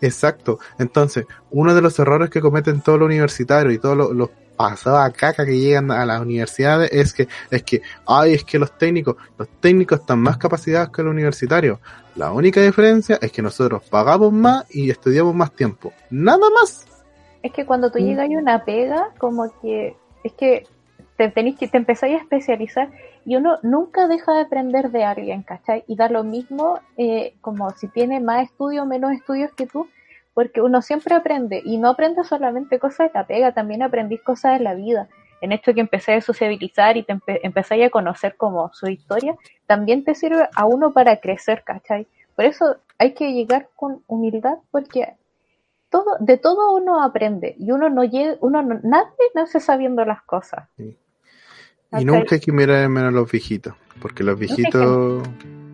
Exacto. Entonces, uno de los errores que cometen todos los universitarios y todos los, los pasados a caca que llegan a las universidades es que, es que, ay, es que los técnicos, los técnicos están más capacitados que los universitarios. La única diferencia es que nosotros pagamos más y estudiamos más tiempo. Nada más. Es que cuando tú Mm. llegas a una pega, como que es que te tenéis que te empezáis a especializar y uno nunca deja de aprender de alguien, ¿cachai? Y da lo mismo eh, como si tiene más estudios o menos estudios que tú, porque uno siempre aprende y no aprende solamente cosas de la pega, también aprendís cosas de la vida. En esto que empecé a sociabilizar y te empe a conocer como su historia, también te sirve a uno para crecer, ¿cachai? Por eso hay que llegar con humildad porque todo, de todo uno aprende y uno no llega, uno no, nadie nace sabiendo las cosas. Y nunca hay que mirar en menos a los viejitos, porque los viejitos...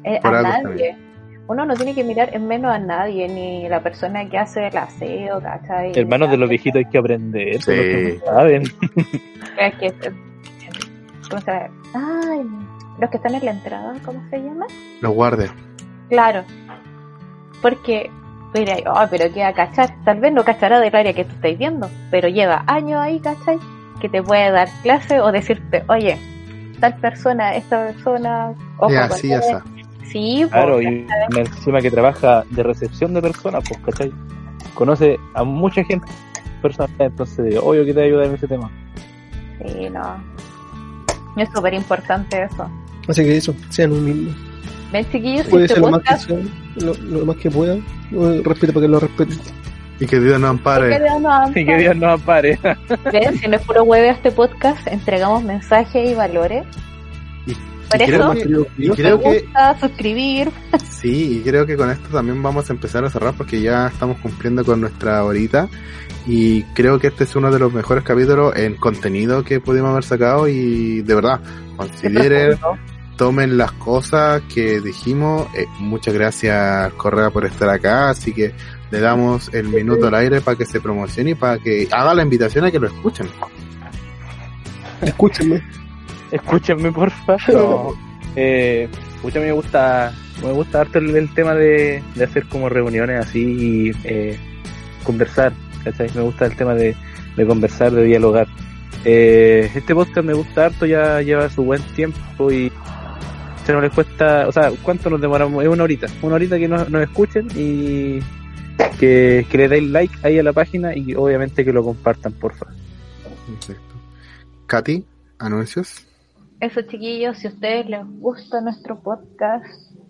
Eh, por a algo nadie. Uno no tiene que mirar en menos a nadie, ni la persona que hace el aseo, ¿cachai? Hermanos de los viejitos hay que aprender, Sí. que no saben. Es que, ¿Cómo se llama? Ay, los que están en la entrada, ¿cómo se llama? Los guardias. Claro. Porque, mira, oh, pero que a cachar. Tal vez no cachará del área que tú estás viendo, pero lleva años ahí, ¿cachai? Que te puede dar clase o decirte, oye, tal persona, esta persona, ojo, Y con así, él". así. Sí, Claro, pues, y encima que trabaja de recepción de personas, pues, ¿cachai? Conoce a mucha gente personalmente, entonces, obvio que te ayuda en ese tema. sí, no. Es súper importante eso. Así que eso, sean humildes. Ven, chiquillos, si Puede este ser lo más que sea, lo, lo más que pueda. No, Respeto para que lo respeten. Y que Dios nos ampare. Y que Dios nos ampare. Ven, si no es puro hueve este podcast, entregamos mensajes y valores. Y, Por y eso- creo y creo que gusta suscribir. sí, y creo que con esto también vamos a empezar a cerrar porque ya estamos cumpliendo con nuestra horita. Y creo que este es uno de los mejores capítulos en contenido que pudimos haber sacado. Y de verdad, consideren, tomen las cosas que dijimos. Eh, muchas gracias, Correa, por estar acá. Así que le damos el minuto al aire para que se promocione y para que haga la invitación a que lo escuchen. Escúchenme. Escúchenme, porfa. No. Eh, me gusta, me gusta harto el, el tema de, de hacer como reuniones así y eh, conversar, ¿cachai? Me gusta el tema de, de conversar, de dialogar. Eh, este podcast me gusta harto, ya lleva su buen tiempo y se no les cuesta, o sea, ¿cuánto nos demoramos? Es una horita, una horita que nos, nos escuchen y que, que le deis like ahí a la página y obviamente que lo compartan, porfa. Perfecto. Katy, anuncios. Eso, chiquillos, si a ustedes les gusta nuestro podcast,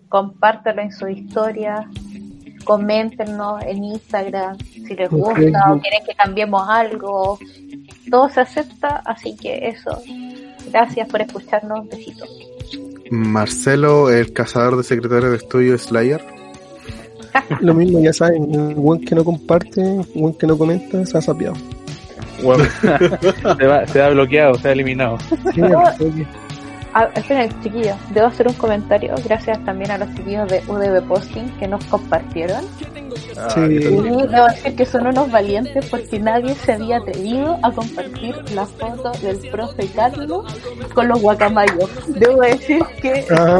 compártelo en su historia, coméntenos en Instagram si les gusta o quieren que cambiemos algo. Todo se acepta, así que eso. Gracias por escucharnos. Besitos. Marcelo, el cazador de secretario de estudio Slayer. Lo mismo, ya saben. El buen que no comparte, el buen que no comenta, se ha sapeado. Se, va, se va bloqueado, se va eliminado. Ah, esperen, chiquillos, debo hacer un comentario. Gracias también a los chiquillos de UDB Posting que nos compartieron. Sí. Y debo decir que son unos valientes porque nadie se había atrevido a compartir la foto del profe Carlos con los guacamayos. Debo decir que Ah,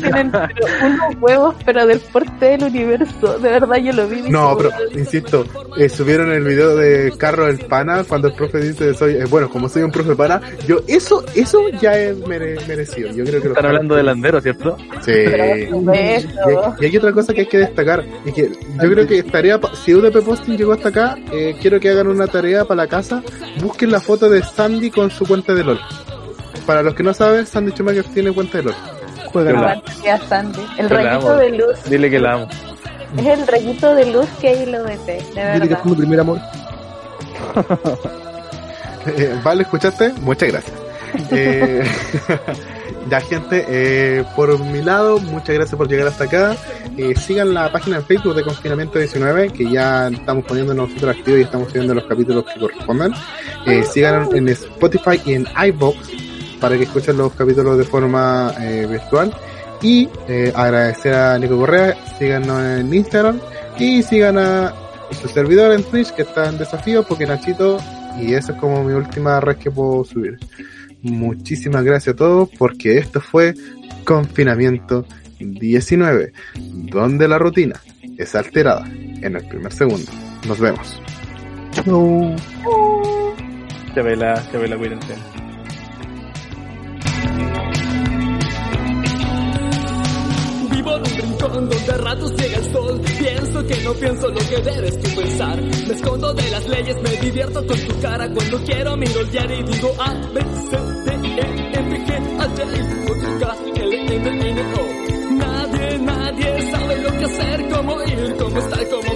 tienen unos huevos, pero del porte del universo. De verdad, yo lo vi. No, pero insisto, eh, subieron el video de Carlos el Pana cuando el profe dice soy, eh, bueno, como soy un profe pana, yo eso, eso ya es mere- merecido. Yo creo que Están hablando del andero, ¿cierto? Sí. Y, hay otra cosa que hay que destacar, y que yo creo que estaría, pa- si UDP Posting llegó hasta acá, eh, quiero que hagan una tarea para la casa, busquen la foto de Sandy con su cuenta de LOL. Para los que no saben, Sandy Schumacher tiene cuenta de LOL. Juegan. Hola. Aguante a Sandy. El la rayito de luz. Dile que la amo. Es el rayito de luz que hay en lo de de Dile que verdad. fue mi primer amor. Eh, vale, ¿escuchaste? Muchas gracias. Eh, ya, gente, eh, por mi lado, muchas gracias por llegar hasta acá. Eh, sigan la página en Facebook de Confinamiento 19, que ya estamos poniendo nosotros activos y estamos subiendo los capítulos que correspondan. Eh, sigan en Spotify y en iBox para que escuchen los capítulos de forma virtual. Y agradecer a Nico Correa, síganos en Instagram y sigan a su servidor en Twitch que está en desafío porque Nachito y esa es como mi última red que puedo subir. Muchísimas gracias a todos porque esto fue Confinamiento 19, donde la rutina es alterada en el primer segundo. Nos vemos. Chau. Chabela, Chabela, cuídense. Vivo rincón donde a ratos llega el sol. Pienso que no pienso lo que debes tú pensar. Me escondo de las leyes, me divierto con tu cara. Cuando quiero miro el y digo A, B, C, D, E, F, G, H, I, K, L, M, N, O. Nadie, nadie sabe lo que hacer, cómo ir, cómo estar, cómo